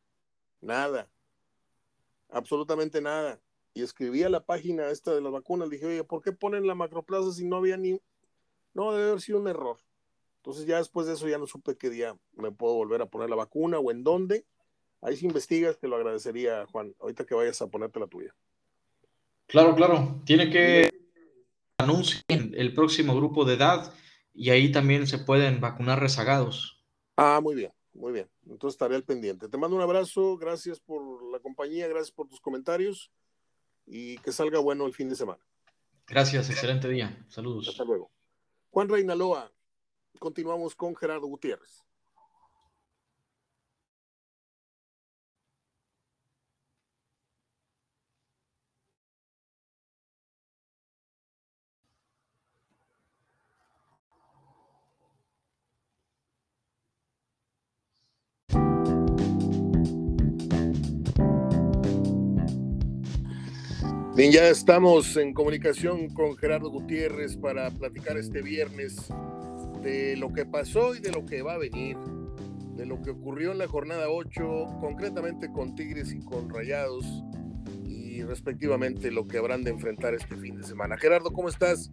nada, absolutamente nada. Y escribí a la página esta de las vacunas, dije, oye, ¿por qué ponen la Macroplaza si no había ni... No, debe haber sido un error. Entonces ya después de eso ya no supe qué día me puedo volver a poner la vacuna o en dónde. Ahí si investigas te lo agradecería, Juan, ahorita que vayas a ponerte la tuya. Claro, claro. Tiene que anunciar el próximo grupo de edad y ahí también se pueden vacunar rezagados. Ah, muy bien, muy bien. Entonces estaré al pendiente. Te mando un abrazo, gracias por la compañía, gracias por tus comentarios y que salga bueno el fin de semana. Gracias, excelente día. Saludos. Hasta luego. Juan Reinaloa, continuamos con Gerardo Gutiérrez. Bien, ya estamos en comunicación con Gerardo Gutiérrez para platicar este viernes de lo que pasó y de lo que va a venir, de lo que ocurrió en la jornada 8, concretamente con Tigres y con Rayados, y respectivamente lo que habrán de enfrentar este fin de semana. Gerardo, ¿cómo estás?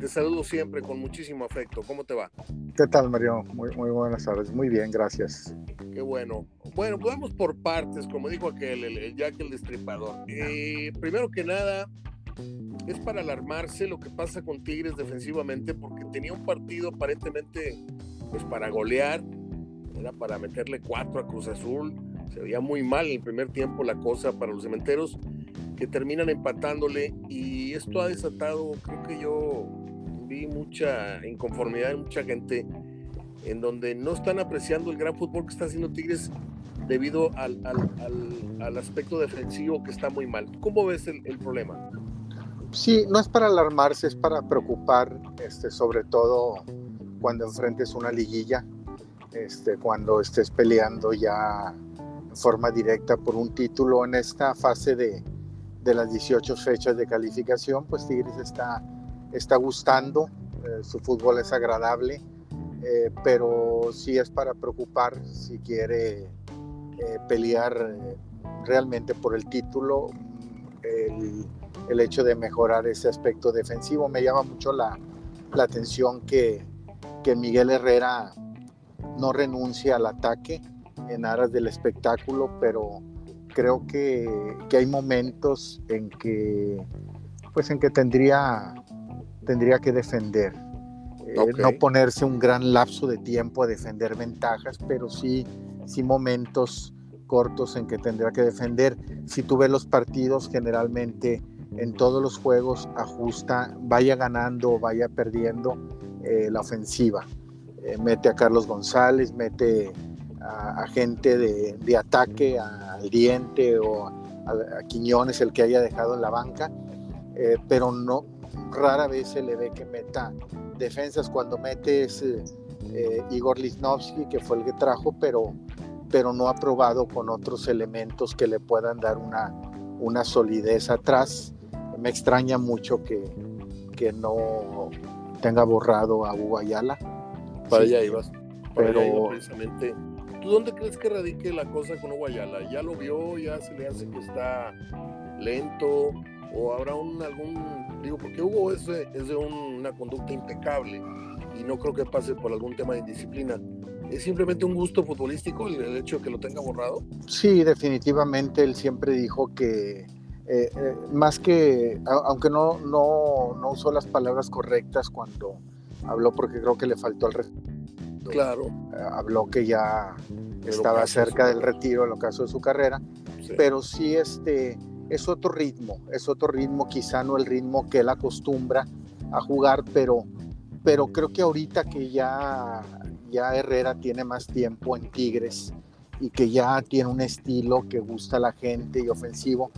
Te saludo siempre con muchísimo afecto. ¿Cómo te va? ¿Qué tal, Mario? Muy, muy buenas tardes. Muy bien, gracias. Qué bueno. Bueno, pues vamos por partes, como dijo aquel, el, Jack el Destripador. Eh, primero que nada, es para alarmarse lo que pasa con Tigres defensivamente, porque tenía un partido aparentemente pues para golear, era para meterle cuatro a Cruz Azul. Se veía muy mal en el primer tiempo la cosa para los cementeros que terminan empatándole y esto ha desatado, creo que yo vi mucha inconformidad en mucha gente en donde no están apreciando el gran fútbol que está haciendo Tigres debido al, aspecto defensivo que está muy mal. ¿Cómo ves el, problema? Sí, no es para alarmarse, es para preocupar, este, sobre todo cuando enfrentes una liguilla, este, cuando estés peleando ya en forma directa por un título en esta fase de, de las 18 fechas de calificación, pues Tigres está, está gustando, eh, su fútbol es agradable, eh, pero sí es para preocupar si quiere eh, pelear realmente por el título, el, el, hecho de mejorar ese aspecto defensivo. Me llama mucho la, la atención que, que Miguel Herrera no renuncia al ataque en aras del espectáculo, pero creo que, que, hay momentos en que pues en que tendría tendría que defender. Eh, no ponerse un gran lapso de tiempo a defender ventajas pero sí sí momentos cortos en que tendría que defender. Si tú ves los partidos generalmente en todos los juegos ajusta vaya ganando o vaya perdiendo eh, la ofensiva. Eh, mete a Carlos González mete a, gente de, de, ataque, al diente o a, Quiñones, el que haya dejado en la banca, eh, pero no, rara vez se le ve que meta defensas. Cuando mete es eh, Igor Lisnowski, que fue el que trajo, pero, pero no ha probado con otros elementos que le puedan dar una, una solidez atrás. Me extraña mucho que, que no tenga borrado a Hugo Ayala. Para allá ibas. pero precisamente ¿Tú dónde crees que radique la cosa con Guayala? ¿Ya lo vio? ¿Ya se le hace que está lento? ¿O habrá un, algún, digo, porque Hugo es de, una conducta impecable y no creo que pase por algún tema de indisciplina? ¿Es simplemente un gusto futbolístico el, hecho de que lo tenga borrado? Sí, definitivamente él siempre dijo que eh, eh, más que, aunque no, no, no usó las palabras correctas cuando habló porque creo que le faltó al respeto Claro. Eh, habló que ya estaba cerca del retiro en lo caso de su carrera, pero sí este, es otro ritmo, es otro ritmo, quizá no el ritmo que él acostumbra a jugar, pero, pero creo que ahorita que ya, ya Herrera tiene más tiempo en Tigres y que ya tiene un estilo que gusta a la gente y ofensivo,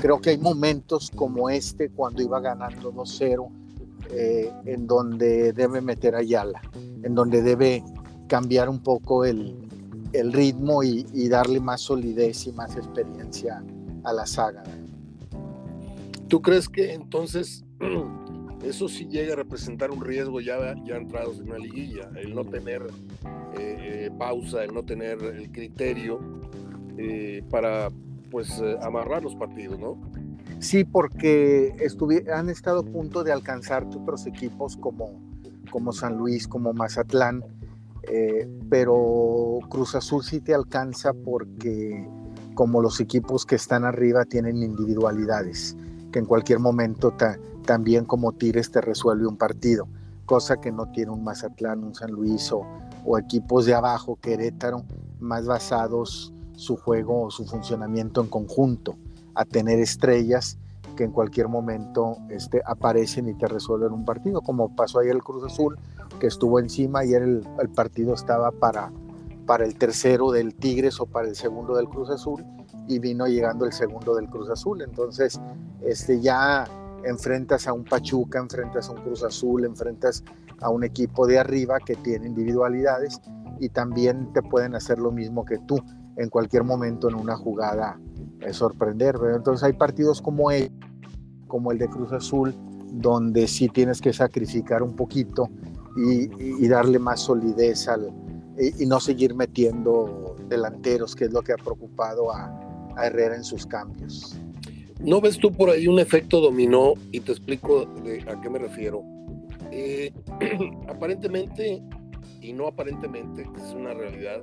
creo que hay momentos como este cuando iba ganando 2-0 eh, en donde debe meter a Ayala, en donde debe cambiar un poco el, ritmo y, darle más solidez y más experiencia a la saga. ¿Tú crees que entonces eso sí llega a representar un riesgo ya, ya entrados en una liguilla? El no tener eh, pausa, el no tener el criterio eh, para pues amarrar los partidos, ¿no? Sí, porque han estado a punto de alcanzar otros equipos como, como San Luis, como Mazatlán, eh, pero Cruz Azul sí te alcanza porque como los equipos que están arriba tienen individualidades, que en cualquier momento también como tires te resuelve un partido, cosa que no tiene un Mazatlán, un San Luis o, o equipos de abajo, Querétaro, más basados su juego o su funcionamiento en conjunto a tener estrellas que en cualquier momento este, aparecen y te resuelven un partido, como pasó ahí el Cruz Azul, que estuvo encima y el, el partido estaba para, para el tercero del Tigres o para el segundo del Cruz Azul y vino llegando el segundo del Cruz Azul. Entonces, este, ya enfrentas a un Pachuca, enfrentas a un Cruz Azul, enfrentas a un equipo de arriba que tiene individualidades y también te pueden hacer lo mismo que tú en cualquier momento en una jugada sorprender. Entonces hay partidos como el, como el de Cruz Azul, donde sí tienes que sacrificar un poquito y, darle más solidez al, y, no seguir metiendo delanteros, que es lo que ha preocupado a, Herrera en sus cambios. ¿No ves tú por ahí un efecto dominó? Y te explico a qué me refiero. Eh, aparentemente, y no aparentemente, es una realidad,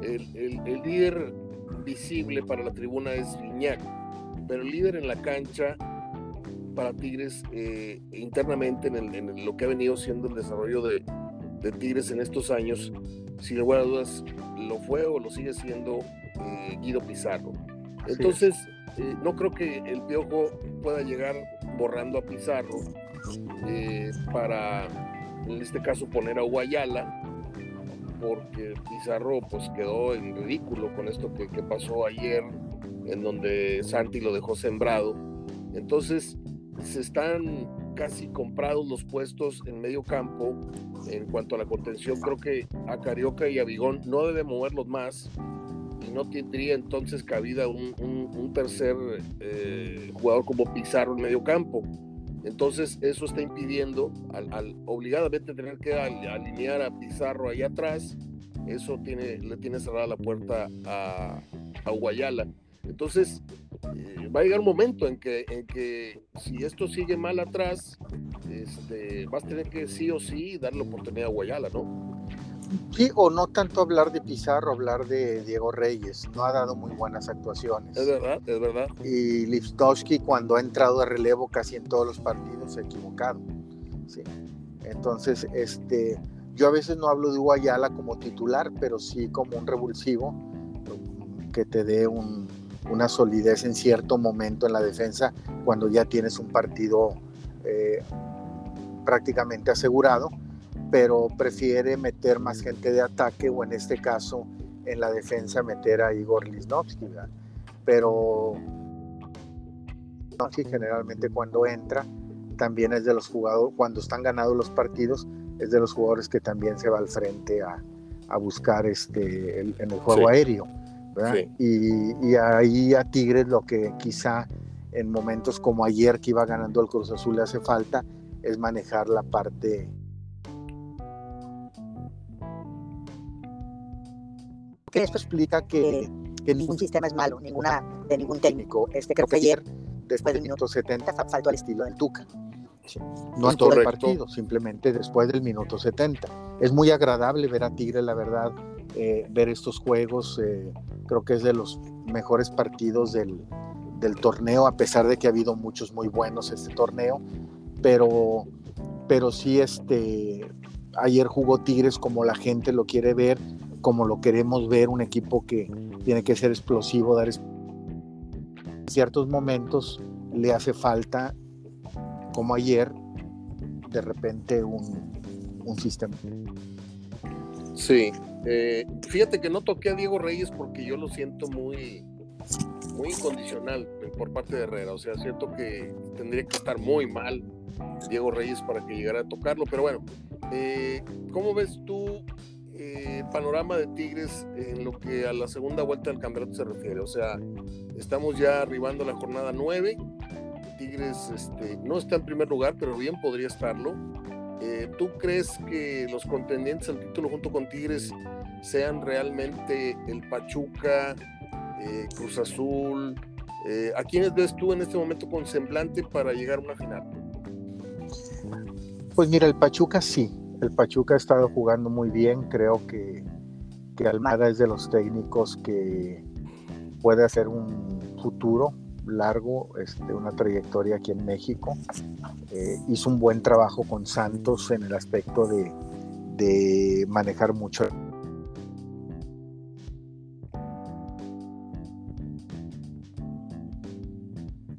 el, el, el líder visible para la tribuna es Viñac, pero el líder en la cancha para Tigres eh, internamente en, lo que ha venido siendo el desarrollo de, Tigres en estos años, sin lugar a dudas, lo fue o lo sigue siendo eh, Guido Pizarro. Entonces, eh, no creo que el Piojo pueda llegar borrando a Pizarro para, en este caso, poner a Guayala porque Pizarro pues quedó en ridículo con esto que, pasó ayer, en donde Santi lo dejó sembrado. Entonces se están casi comprados los puestos en medio campo en cuanto a la contención. Creo que a Carioca y a Vigón no debe moverlos más y no tendría entonces cabida un, tercer eh, jugador como Pizarro en medio campo. Entonces eso está impidiendo al, obligadamente tener que alinear a Pizarro ahí atrás. Eso tiene, le tiene cerrada la puerta a, a Guayala. Entonces eh, va a llegar un momento en que, en que si esto sigue mal atrás, este, vas a tener que sí o sí darle oportunidad a Guayala, ¿no? Sí, o no tanto hablar de Pizarro, hablar de Diego Reyes. No ha dado muy buenas actuaciones. Es verdad, es verdad. Y Lipstowski, cuando ha entrado de relevo casi en todos los partidos, se ha equivocado. Sí. Entonces, este, yo a veces no hablo de Guayala como titular, pero sí como un revulsivo que te dé una solidez en cierto momento en la defensa cuando ya tienes un partido eh, prácticamente asegurado pero prefiere meter más gente de ataque o en este caso en la defensa meter a Igor Lisnovsky. Pero generalmente cuando entra también es de los jugadores, cuando están ganados los partidos, es de los jugadores que también se va al frente a, buscar este, en el juego aéreo. Y, y, ahí a Tigres lo que quizá en momentos como ayer que iba ganando el Cruz Azul le hace falta es manejar la parte que esto explica que, ningún sistema es malo, ninguna, de ningún técnico. Este creo que ayer, después del minuto 70, faltó al estilo del Tuca. No en todo el partido, simplemente después del minuto 70. Es muy agradable ver a Tigre, la verdad, eh, ver estos juegos. Eh, creo que es de los mejores partidos del, del, torneo, a pesar de que ha habido muchos muy buenos este torneo. Pero, pero sí, este, ayer jugó Tigres como la gente lo quiere ver, como lo queremos ver, un equipo que tiene que ser explosivo, dar en ciertos momentos le hace falta, como ayer, de repente un, sistema. Sí, eh, fíjate que no toqué a Diego Reyes porque yo lo siento muy, muy incondicional por parte de Herrera. O sea, siento que tendría que estar muy mal Diego Reyes para que llegara a tocarlo. Pero bueno, eh, ¿cómo ves tú eh, panorama de Tigres en lo que a la segunda vuelta del campeonato se refiere? O sea, estamos ya arribando a la jornada 9. Tigres este, no está en primer lugar, pero bien podría estarlo. Eh, ¿Tú crees que los contendientes al título junto con Tigres sean realmente el Pachuca, eh, Cruz Azul? Eh, ¿A quiénes ves tú en este momento con semblante para llegar a una final? Pues mira, el Pachuca sí. El Pachuca ha estado jugando muy bien. Creo que, que Almada es de los técnicos que puede hacer un futuro largo, este, una trayectoria aquí en México. Eh, hizo un buen trabajo con Santos en el aspecto de, de manejar mucho.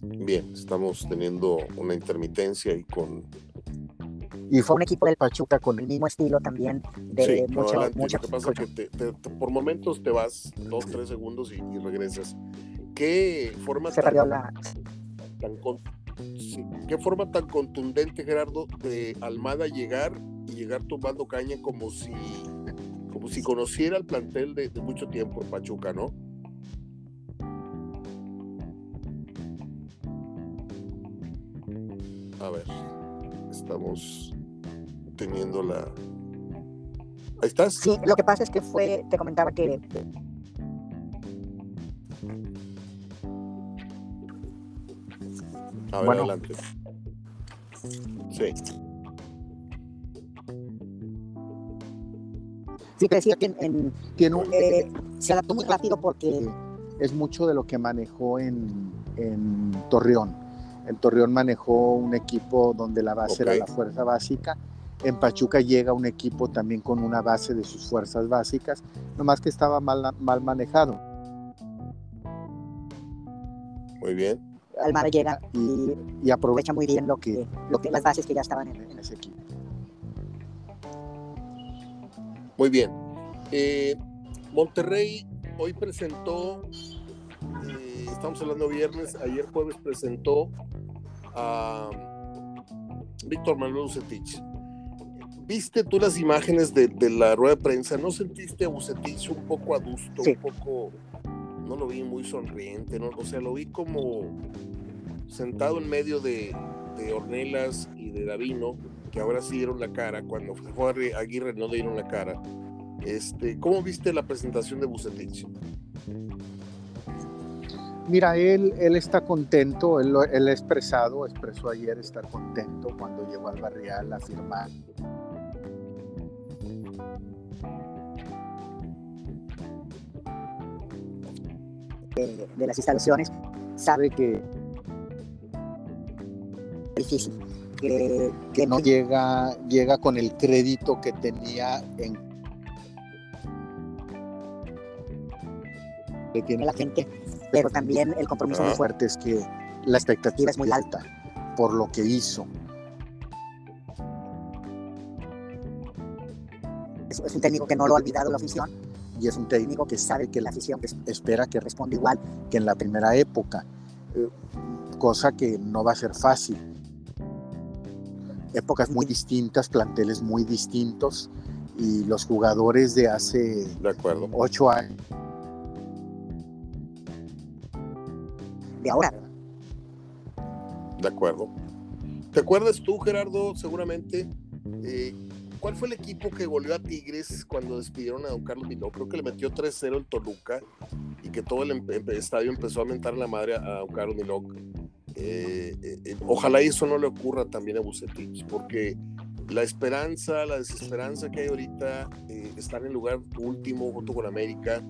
Bien, estamos teniendo una intermitencia y con y fue un equipo del Pachuca con el mismo estilo también de sí, mucha, adelante. mucha Lo que pasa es que te- te- te- por momentos te vas dos, tres segundos y, y regresas. ¿Qué forma se tan, perdió la tan con- sí, qué forma tan contundente, Gerardo, de Almada llegar y llegar tumbando caña como si como si conociera el plantel de, de mucho tiempo en Pachuca, ¿no? A ver, estamos teniendo la. Ahí estás. Sí, lo que pasa es que fue, te comentaba que A ver, Bueno. adelante. Sí, sí que decía que en- en- Tiene un, eh, se adaptó muy rápido porque es mucho de lo que manejó en, en Torreón. En Torreón manejó un equipo donde la base era la fuerza básica. En Pachuca llega un equipo también con una base de sus fuerzas básicas, nomás que estaba mal, mal manejado. muy bien. Almada llega y Y aprovecha aprovecha muy bien lo que, lo que las bases que ya estaban en, en ese equipo. Muy bien. Eh, Monterrey hoy presentó, estamos hablando viernes, ayer jueves presentó a Víctor Manuel Bucetich. ¿Viste tú las imágenes de, de la rueda de prensa? ¿No sentiste a Bucetich un poco adusto, Sí. un poco, no lo vi muy sonriente, ¿no? o sea, lo vi como sentado en medio de, de Ornelas y de Davino, que ahora sí dieron la cara, cuando fue Aguirre- no dieron la cara. Este, ¿Cómo viste la presentación de Bucetich? Mira, él, él está contento, él, lo- él ha expresado, expresó ayer estar contento cuando llegó al Barrial a firmar. de, de las instalaciones, sabe que es difícil. Que, que no llega, llega con el crédito que tenía en que tiene la gente, pero también el compromiso Ah. muy fuerte. fuerte es que la expectativa es muy alta por lo que hizo. Es, es un técnico que no lo ha olvidado la afición, Y es un técnico que sabe que la afición espera que responda igual que en la primera época, eh, cosa que no va a ser fácil. Épocas muy distintas, planteles muy distintos y los jugadores de hace De acuerdo. ocho años de ahora. De acuerdo. ¿Te acuerdas tú, Gerardo, seguramente, eh, cuál fue el equipo que goleó a Tigres cuando despidieron a don Carlos Miló? Creo que le metió 3-0 el Toluca y que todo el em- em- estadio empezó a mentar la madre a don Carlos Miló. Eh, eh, ojalá eso no le ocurra también a Bucetich, porque la esperanza, la desesperanza que hay ahorita, estar en lugar último junto con América,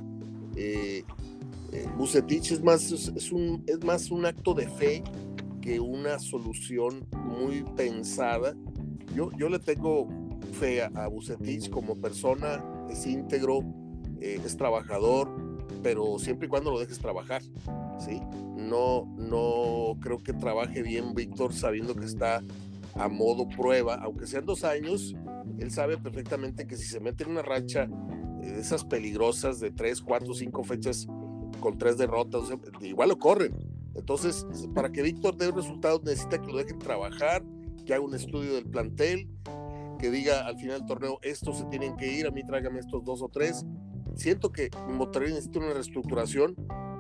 eh, eh, Bucetich es más, es, es un, es más un acto de fe que una solución muy pensada. Yo, yo le tengo fe a, a Bucetich como persona, es íntegro, eh, es trabajador, pero siempre y cuando lo dejes trabajar, ¿sí? No, no creo que trabaje bien Víctor sabiendo que está a modo prueba, aunque sean dos años, él sabe perfectamente que si se mete en una racha eh, de esas peligrosas de tres, cuatro, cinco fechas con tres derrotas, igual lo corren. Entonces, para que Víctor dé resultados necesita que lo dejen trabajar, que haga un estudio del plantel, que diga al final del torneo, estos se tienen que ir, a mí tráigame estos dos o tres. Siento que Monterrey necesita una reestructuración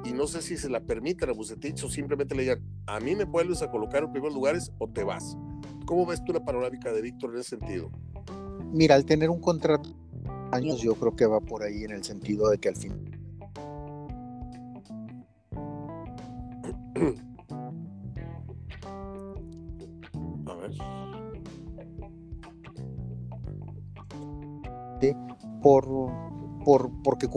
y no sé si se la permiten a Bucetich o simplemente le digan, a mí me vuelves a colocar en primeros lugares o te vas. ¿Cómo ves tú la panorámica de Víctor en ese sentido? Mira, al tener un contrato años, yo creo que va por ahí en el sentido de que al fin. A ver. Sí, por, por, porque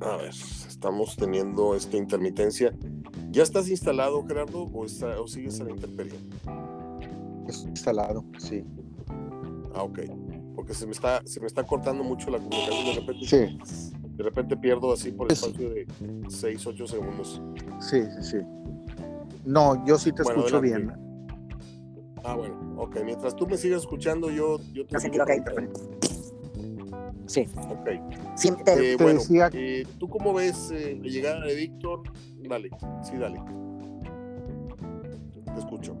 A ver, estamos teniendo esta intermitencia. ¿Ya estás instalado, Gerardo, o, está, o sigues en la intemperie? instalado, sí. Ah, ok. Porque se me está, se me está cortando mucho la comunicación. De repente, Sí, de repente pierdo así por Es- espacio de 6, 8 segundos. sí, sí, sí. No, yo sí te Bueno, escucho adelante. bien. Ah, bueno, ok. Mientras tú me sigas escuchando, yo, yo te No sentido interferencia. Sí, Ok. sí, te- Eh, te bueno, decía- eh, ¿tú cómo ves eh, la llegada de Víctor? Dale, sí, dale. Te escucho.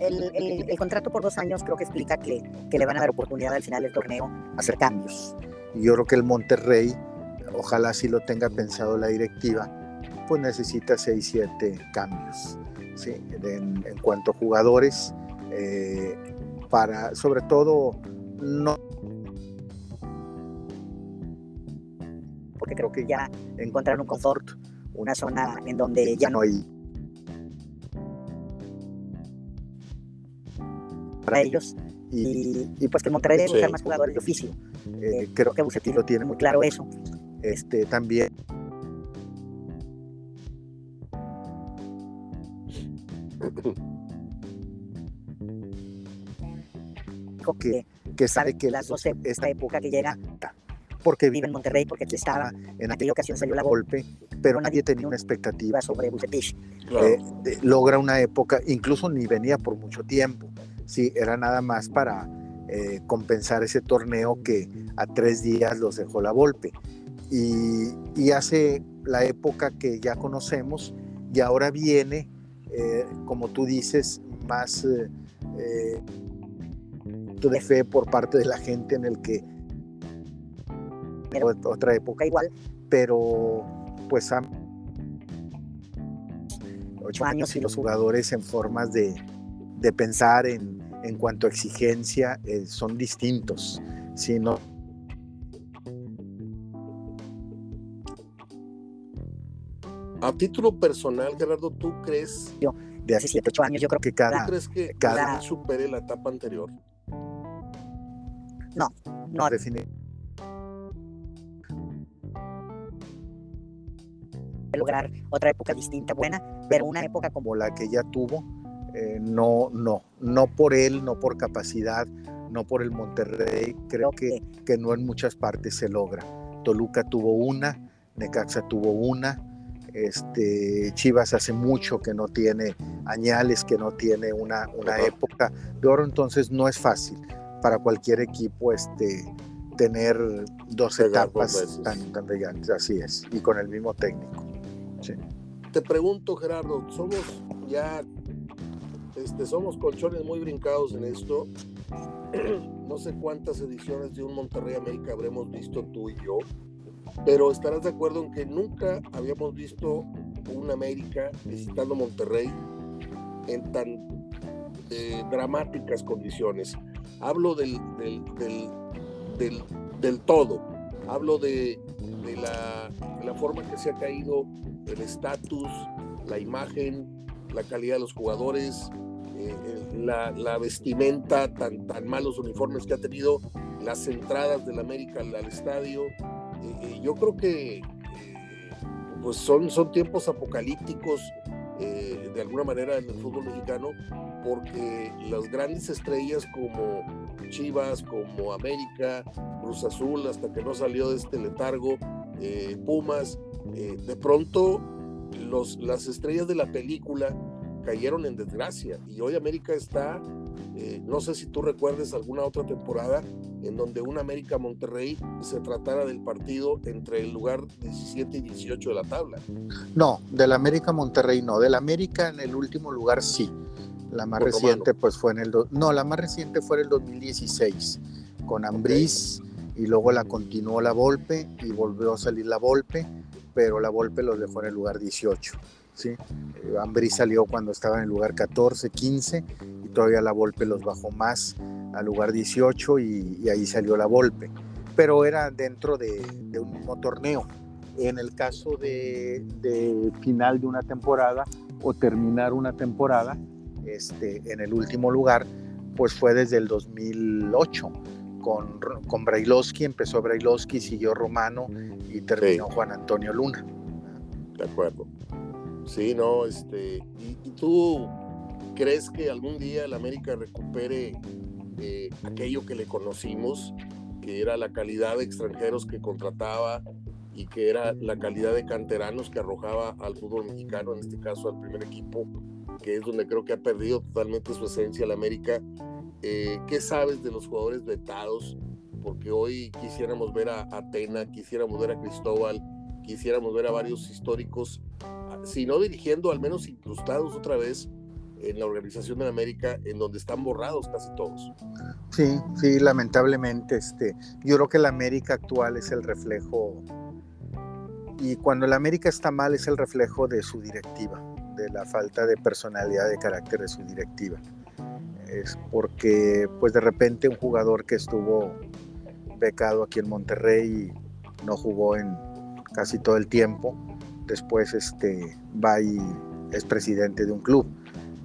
El, el- el contrato por dos años creo que explica que, que le van a dar oportunidad al final del torneo a hacer cambios. Y Yo creo que el Monterrey, ojalá sí lo tenga pensado la directiva, pues necesita 6, 7 cambios. ¿sí? En, en cuanto a jugadores, eh, para, sobre todo, no. porque creo que ya encontraron un confort, una zona en donde ya no hay para ellos y, pues que Monterrey debe Sí. buscar más jugadores de oficio. eh, creo que Bucetich lo tiene muy claro eso. este también Dijo que que sabe que las dos ep- esta época que llega porque vive en Monterrey porque aquí estaba, en aquella ocasión salió la golpe, pero nadie tenía una expectativa sobre Bucetich. Claro. eh, logra una época, incluso ni venía por mucho tiempo, sí, era nada más para eh, compensar ese torneo que a tres días los dejó la golpe. Y, y hace la época que ya conocemos y ahora viene, eh, como tú dices, más eh, de fe por parte de la gente en el que Pero- otra época igual, pero pues han ocho años y los jugadores en formas de, de pensar en, en cuanto a exigencia eh, son distintos. Si no, A título personal, Gerardo, ¿tú crees, de hace siete, ocho años, yo creo que ¿tú cada, crees que cada- cada supere la etapa anterior? no, defini- de lograr otra época distinta, buena, pero una época como como la que ya tuvo, eh, no, no, no por él, no por capacidad, no por el Monterrey, creo que, que no en muchas partes se logra. Toluca tuvo una, Necaxa tuvo una, este, Chivas hace mucho que no tiene añales, que no tiene una, una época de oro, entonces no es fácil para cualquier equipo este, tener dos Pegar etapas tan, tan brillantes, así es, y con el mismo técnico. Te pregunto, Gerardo, somos ya, este, somos colchones muy brincados en esto. No sé cuántas ediciones de un Monterrey América habremos visto tú y yo, pero estarás de acuerdo en que nunca habíamos visto un América visitando Monterrey en tan eh, dramáticas condiciones. Hablo del, del, del, del, todo, hablo de, la, forma que se ha caído el estatus, la imagen, la calidad de los jugadores, la, la vestimenta, tan, tan malos uniformes que ha tenido, las entradas del América al, al estadio. Eh, eh, yo creo que eh, pues son, son tiempos apocalípticos eh, de alguna manera en el fútbol mexicano, porque las grandes estrellas como Chivas, como América, Cruz Azul, hasta que no salió de este letargo, eh, Pumas, eh, de pronto los, las estrellas de la película cayeron en desgracia. Y hoy América está Eh, no sé si tú recuerdes alguna otra temporada en donde un América Monterrey se tratara del partido entre el lugar 17 y 18 de la tabla. No, del América Monterrey no, del América en el último lugar sí. La más reciente pues fue en el no, la más reciente fue en el 2016 con Ambriz y luego la continuó la Volpe y volvió a salir la Volpe, pero la Volpe los dejó en el lugar 18. ¿sí? Eh, Ambrí salió cuando estaba en el lugar 14, 15 y todavía la Volpe los bajó más al lugar 18 y, ahí salió la Volpe. Pero era dentro de, un mismo torneo. En el caso de, de, final de una temporada o terminar una temporada este, en el último lugar, pues fue desde el 2008 con, con Brailovsky, empezó Brailovsky, siguió Romano y terminó Juan Antonio Luna. De acuerdo. Sí, no, este, ¿y, tú crees que algún día el América recupere eh, aquello que le conocimos, que era la calidad de extranjeros que contrataba y que era la calidad de canteranos que arrojaba al fútbol mexicano, en este caso al primer equipo, que es donde creo que ha perdido totalmente su esencia el América eh, ¿Qué sabes de los jugadores vetados? Porque hoy quisiéramos ver a Atena, quisiéramos ver a Cristóbal, quisiéramos ver a varios históricos, si no dirigiendo, al menos incrustados otra vez en la organización de la América, en donde están borrados casi todos. Sí, sí, lamentablemente, este, yo creo que la América actual es el reflejo, y cuando la América está mal es el reflejo de su directiva, de la falta de personalidad, de carácter de su directiva es porque pues de repente un jugador que estuvo becado aquí en Monterrey y no jugó en casi todo el tiempo, después este, va y es presidente de un club,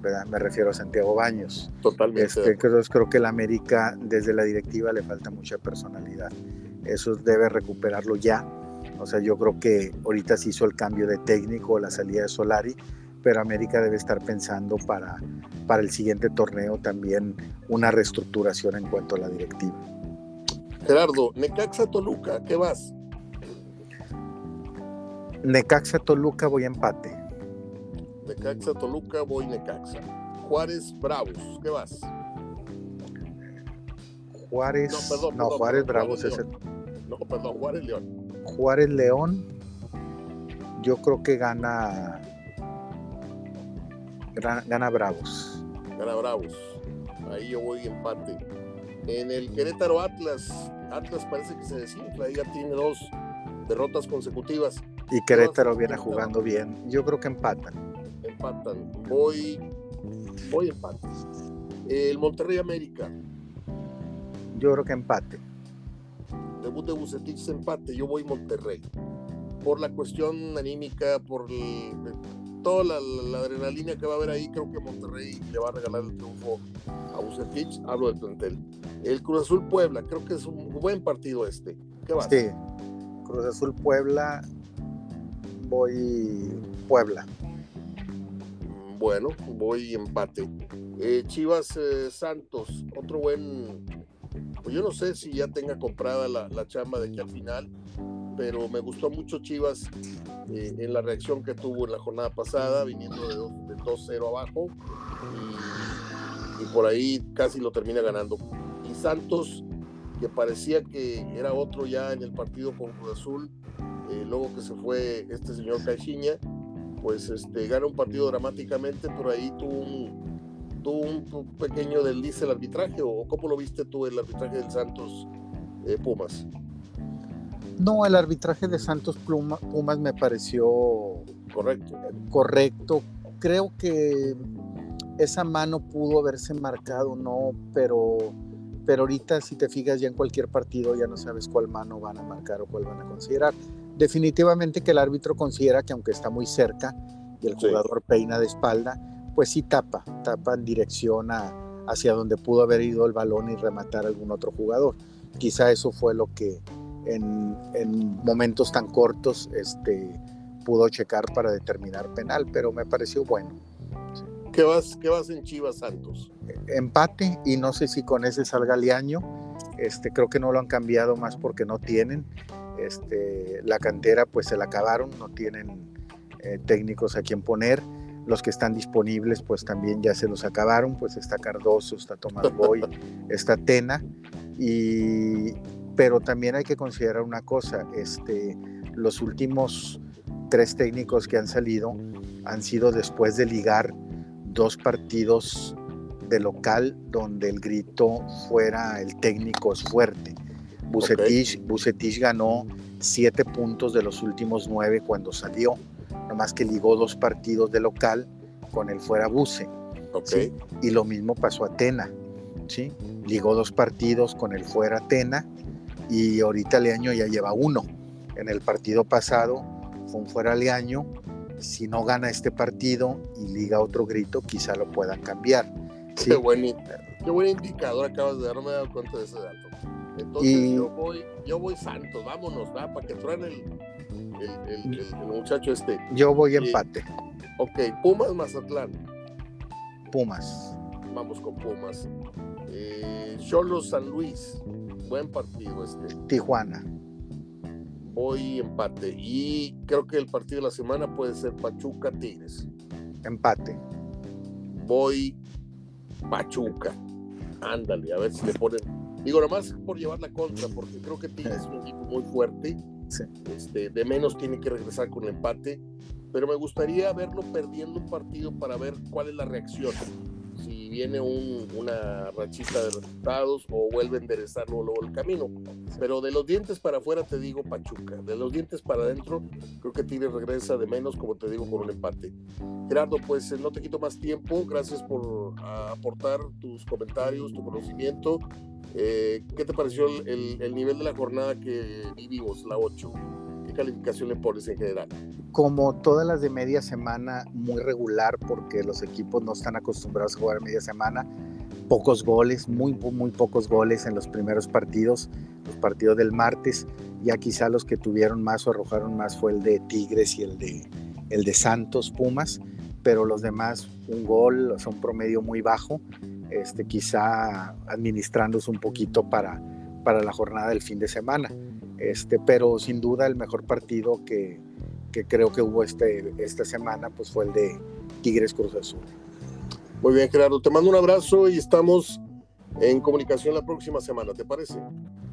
¿verdad? me refiero a Santiago Baños. Totalmente. Este, creo, creo que el América desde la directiva le falta mucha personalidad, eso debe recuperarlo ya. O sea, yo creo que ahorita se hizo el cambio de técnico, la salida de Solari, pero América debe estar pensando para, para el siguiente torneo también una reestructuración en cuanto a la directiva. Gerardo, Necaxa Toluca, ¿qué vas? Necaxa Toluca voy a empate. Necaxa Toluca voy Necaxa. Juárez Bravos, ¿qué vas? Juárez, no, perdón, no Juárez Bravos es el... No, perdón, Juárez León. Juárez León, yo creo que gana Gana, Bravos. Gana Bravos. Ahí yo voy empate. En el Querétaro Atlas, Atlas parece que se desinfla, ya tiene dos derrotas consecutivas. Y Querétaro viene jugando bien. Yo creo que empatan. Empatan. Voy, voy empate. El Monterrey América. Yo creo que empate. Debut de Bucetich empate. Yo voy Monterrey. Por la cuestión anímica, por el, toda la, adrenalina que va a haber ahí, creo que Monterrey le va a regalar el triunfo a Bucetich. Hablo del plantel. El Cruz Azul Puebla, creo que es un buen partido este. ¿Qué va? Sí, Cruz Azul Puebla, voy Puebla. Mm, bueno, voy empate. Eh, Chivas eh, Santos, otro buen. Pues yo no sé si ya tenga comprada la, la chamba de aquí al final pero me gustó mucho Chivas eh, en la reacción que tuvo en la jornada pasada, viniendo de, 2-0 abajo y, por ahí casi lo termina ganando. Y Santos, que parecía que era otro ya en el partido con Cruz Azul, eh, luego que se fue este señor Caixinha, pues este, gana un partido dramáticamente, pero ahí tuvo un, tuvo un pequeño desliz el arbitraje, o cómo lo viste tú el arbitraje del Santos eh, Pumas. No, el arbitraje de Santos Pumas me pareció correcto. Correcto. Creo que esa mano pudo haberse marcado, no, pero, pero ahorita si te fijas ya en cualquier partido ya no sabes cuál mano van a marcar o cuál van a considerar. Definitivamente que el árbitro considera que aunque está muy cerca y el jugador peina de espalda, pues sí tapa, tapa en dirección hacia donde pudo haber ido el balón y rematar a algún otro jugador. Quizá eso fue lo que, en, momentos tan cortos este, pudo checar para determinar penal, pero me pareció bueno. ¿Qué vas, qué vas en Chivas Santos? Empate y no sé si con ese salga Liaño. Este, creo que no lo han cambiado más porque no tienen. Este, la cantera pues se la acabaron, no tienen eh, técnicos a quien poner. los que están disponibles pues también ya se los acabaron, pues está Cardoso, está Tomás Boy, está Tena, y, pero también hay que considerar una cosa, este, los últimos tres técnicos que han salido han sido después de ligar dos partidos de local donde el grito fuera el técnico es fuerte. Bucetich, ganó siete puntos de los últimos nueve cuando salió, nomás que ligó dos partidos de local con el fuera Buce. Y lo mismo pasó a Tena, ¿sí? ligó dos partidos con el fuera Tena y ahorita Leaño ya lleva uno. En el partido pasado fue un fuera Leaño, si no gana este partido y liga otro grito, quizá lo puedan cambiar. Qué, buen, indicador acabas de darme, dado cuenta de ese dato. Entonces yo voy, yo voy Santos, vámonos, ¿va? para que truene el, el, muchacho este. Yo voy empate. Ok, Pumas Mazatlán. Pumas. Vamos con Pumas. Eh, Cholos San Luis. Buen partido este. Tijuana. Voy empate. Y creo que el partido de la semana puede ser Pachuca Tigres. Empate. Voy Pachuca. Ándale, a ver si le ponen. Digo, nomás por llevar la contra, porque creo que Tigres es un equipo muy fuerte. Este, de menos tiene que regresar con el empate. Pero me gustaría verlo perdiendo un partido para ver cuál es la reacción viene una rachita de resultados o vuelve a enderezar luego, el camino. Pero de los dientes para afuera te digo Pachuca, de los dientes para adentro creo que Tigres regresa de menos, como te digo, con un empate. Gerardo, pues eh, no te quito más tiempo, gracias por aportar tus comentarios, tu conocimiento. Eh, ¿Qué te pareció el, el nivel de la jornada que vivimos, la 8? ¿Qué calificación le pones en general? como todas las de media semana, muy regular porque los equipos no están acostumbrados a jugar media semana. Pocos goles, muy, muy pocos goles en los primeros partidos, los partidos del martes. Ya quizá los que tuvieron más o arrojaron más fue el de Tigres y el de, el de Santos Pumas, pero los demás un gol, son promedio muy bajo, este, quizá administrándose un poquito para, para la jornada del fin de semana. Este, pero sin duda el mejor partido que, que creo que hubo este, esta semana, pues fue el de Tigres Cruz Azul. Muy bien, Gerardo, te mando un abrazo y estamos en comunicación la próxima semana, ¿te parece?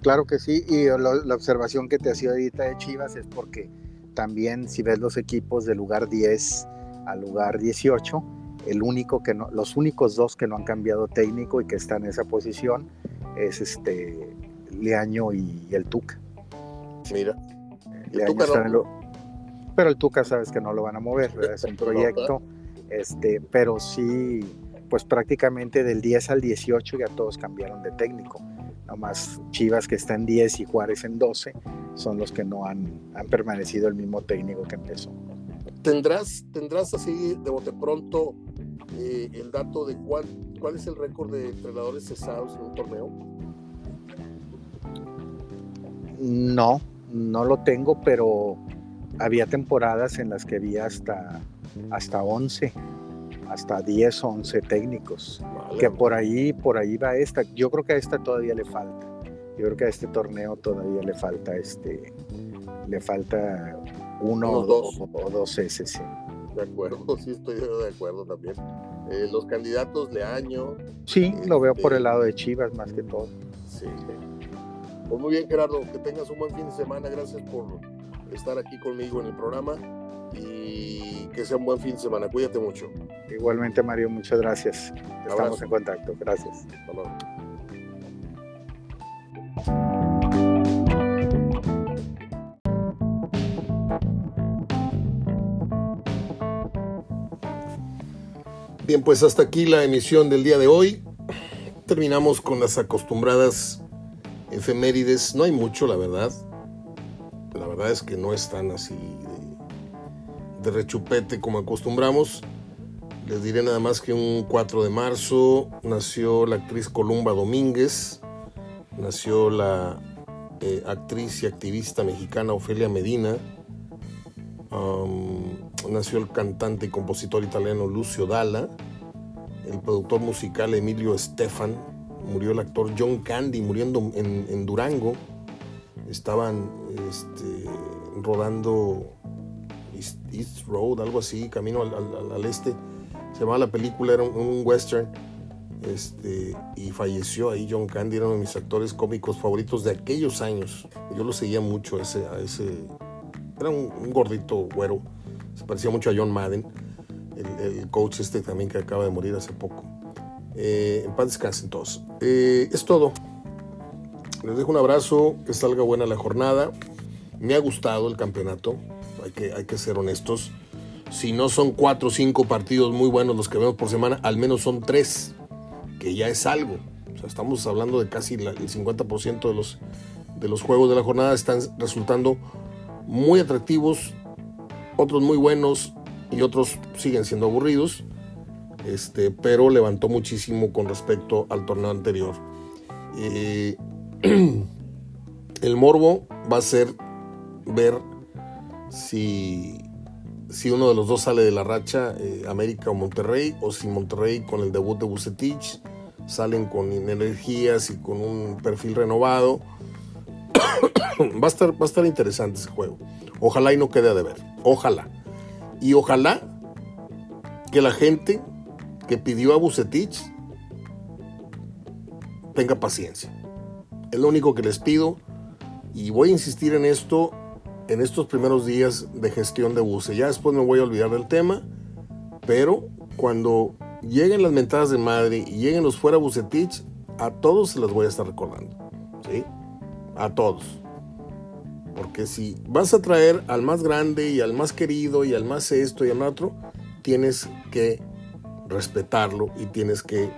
Claro que sí, y la observación que te hacía ahorita de Chivas es porque también si ves los equipos de lugar 10 al lugar 18, el único que no, los únicos dos que no han cambiado técnico y que están en esa posición es este Leaño y, el Tuca. Mira. Está en pero el Tuca sabes que no lo van a mover, es un proyecto, este, pero sí, pues prácticamente del 10 al 18 ya todos cambiaron de técnico. Nomás Chivas que está en 10 y Juárez en 12 son los que no han, han permanecido el mismo técnico que empezó. ¿Tendrás, tendrás así de bote pronto eh, el dato de cuál, cuál es el récord de entrenadores cesados en un torneo? No, no lo tengo, pero había temporadas en las que había hasta, hasta 11, hasta 10, 11 técnicos. Que por ahí, por ahí va esta. Yo creo que a esta todavía le falta. Yo creo que a este torneo todavía le falta este, le falta uno o dos, o dos S, sí. De acuerdo, sí estoy de acuerdo también. Eh, los candidatos de año. Sí, lo veo por el este, lado de Chivas más que todo. Sí. Pues muy bien, Gerardo, que tengas un buen fin de semana. Gracias por estar aquí conmigo en el programa y que sea un buen fin de semana. Cuídate mucho. Igualmente, Mario, muchas gracias. Estamos en contacto. Gracias. Bien, pues hasta aquí la emisión del día de hoy. Terminamos con las acostumbradas efemérides. No hay mucho, la verdad la verdad es que no es tan así de, rechupete como acostumbramos. Les diré nada más que un 4 de marzo nació la actriz Columba Domínguez, nació la eh, actriz y activista mexicana Ofelia Medina, nació el cantante y compositor italiano Lucio Dalla, el productor musical Emilio Estefan, murió el actor John Candy muriendo en Durango, estaban este, rodando East, Road, algo así, camino al, este. Se llamaba la película, era un, western. Este, y falleció ahí John Candy, era uno de mis actores cómicos favoritos de aquellos años. Yo lo seguía mucho ese, a ese era un, gordito güero, se parecía mucho a John Madden, el, coach este también que acaba de morir hace poco. Eh, en paz descansen todos. Eh, es todo. Les dejo un abrazo, que salga buena la jornada. Me ha gustado el campeonato, hay que, hay que ser honestos. Si no son cuatro o cinco partidos muy buenos los que vemos por semana, al menos son tres, que ya es algo. O sea, estamos hablando de casi el 50% de los, de los juegos de la jornada están resultando muy atractivos, otros muy buenos y otros siguen siendo aburridos. Este, pero levantó muchísimo con respecto al torneo anterior. Eh, el morbo va a ser ver si, si uno de los dos sale de la racha, eh, América o Monterrey, o si Monterrey con el debut de Bucetich salen con energías y con un perfil renovado. va, a estar, va a estar interesante ese juego. Ojalá y no quede a deber. Ojalá. Y ojalá que la gente que pidió a Bucetich tenga paciencia. Es lo único que les pido y voy a insistir en esto en estos primeros días de gestión de Buce. Ya después me voy a olvidar del tema, pero cuando lleguen las mentadas de madre y lleguen los fuera Bucetich, a todos se las voy a estar recordando. ¿Sí? A todos. Porque si vas a traer al más grande y al más querido y al más esto y al otro, tienes que respetarlo y tienes que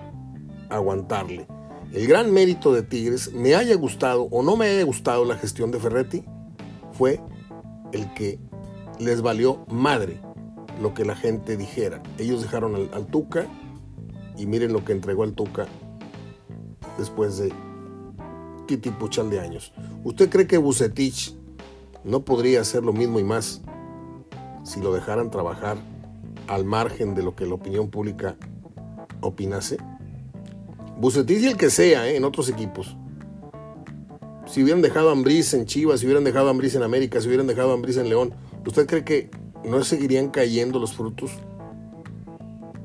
aguantarle. El gran mérito de Tigres, me haya gustado o no me haya gustado la gestión de Ferretti, fue el que les valió madre lo que la gente dijera. Ellos dejaron al, Tuca y miren lo que entregó al Tuca después de Puchal de años. ¿Usted cree que Bucetich no podría hacer lo mismo y más si lo dejaran trabajar al margen de lo que la opinión pública opinase? Bucetich y el que sea, ¿eh? en otros equipos. Si hubieran dejado a Ambriz en Chivas, si hubieran dejado a Ambriz en América, si hubieran dejado a Ambriz en León, ¿usted cree que no seguirían cayendo los frutos?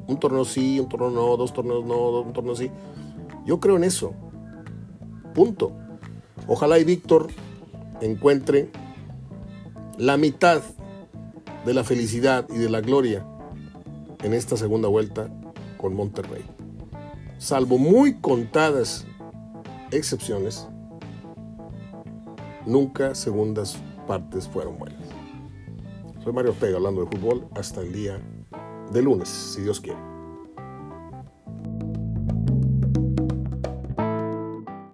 Un torneo sí, un torneo no, dos torneos no, un torneo sí. Yo creo en eso. Punto. Ojalá y Víctor encuentre la mitad de la felicidad y de la gloria en esta segunda vuelta con Monterrey. Salvo muy contadas excepciones, nunca segundas partes fueron buenas. Soy Mario Pega hablando de fútbol hasta el día de lunes, si Dios quiere.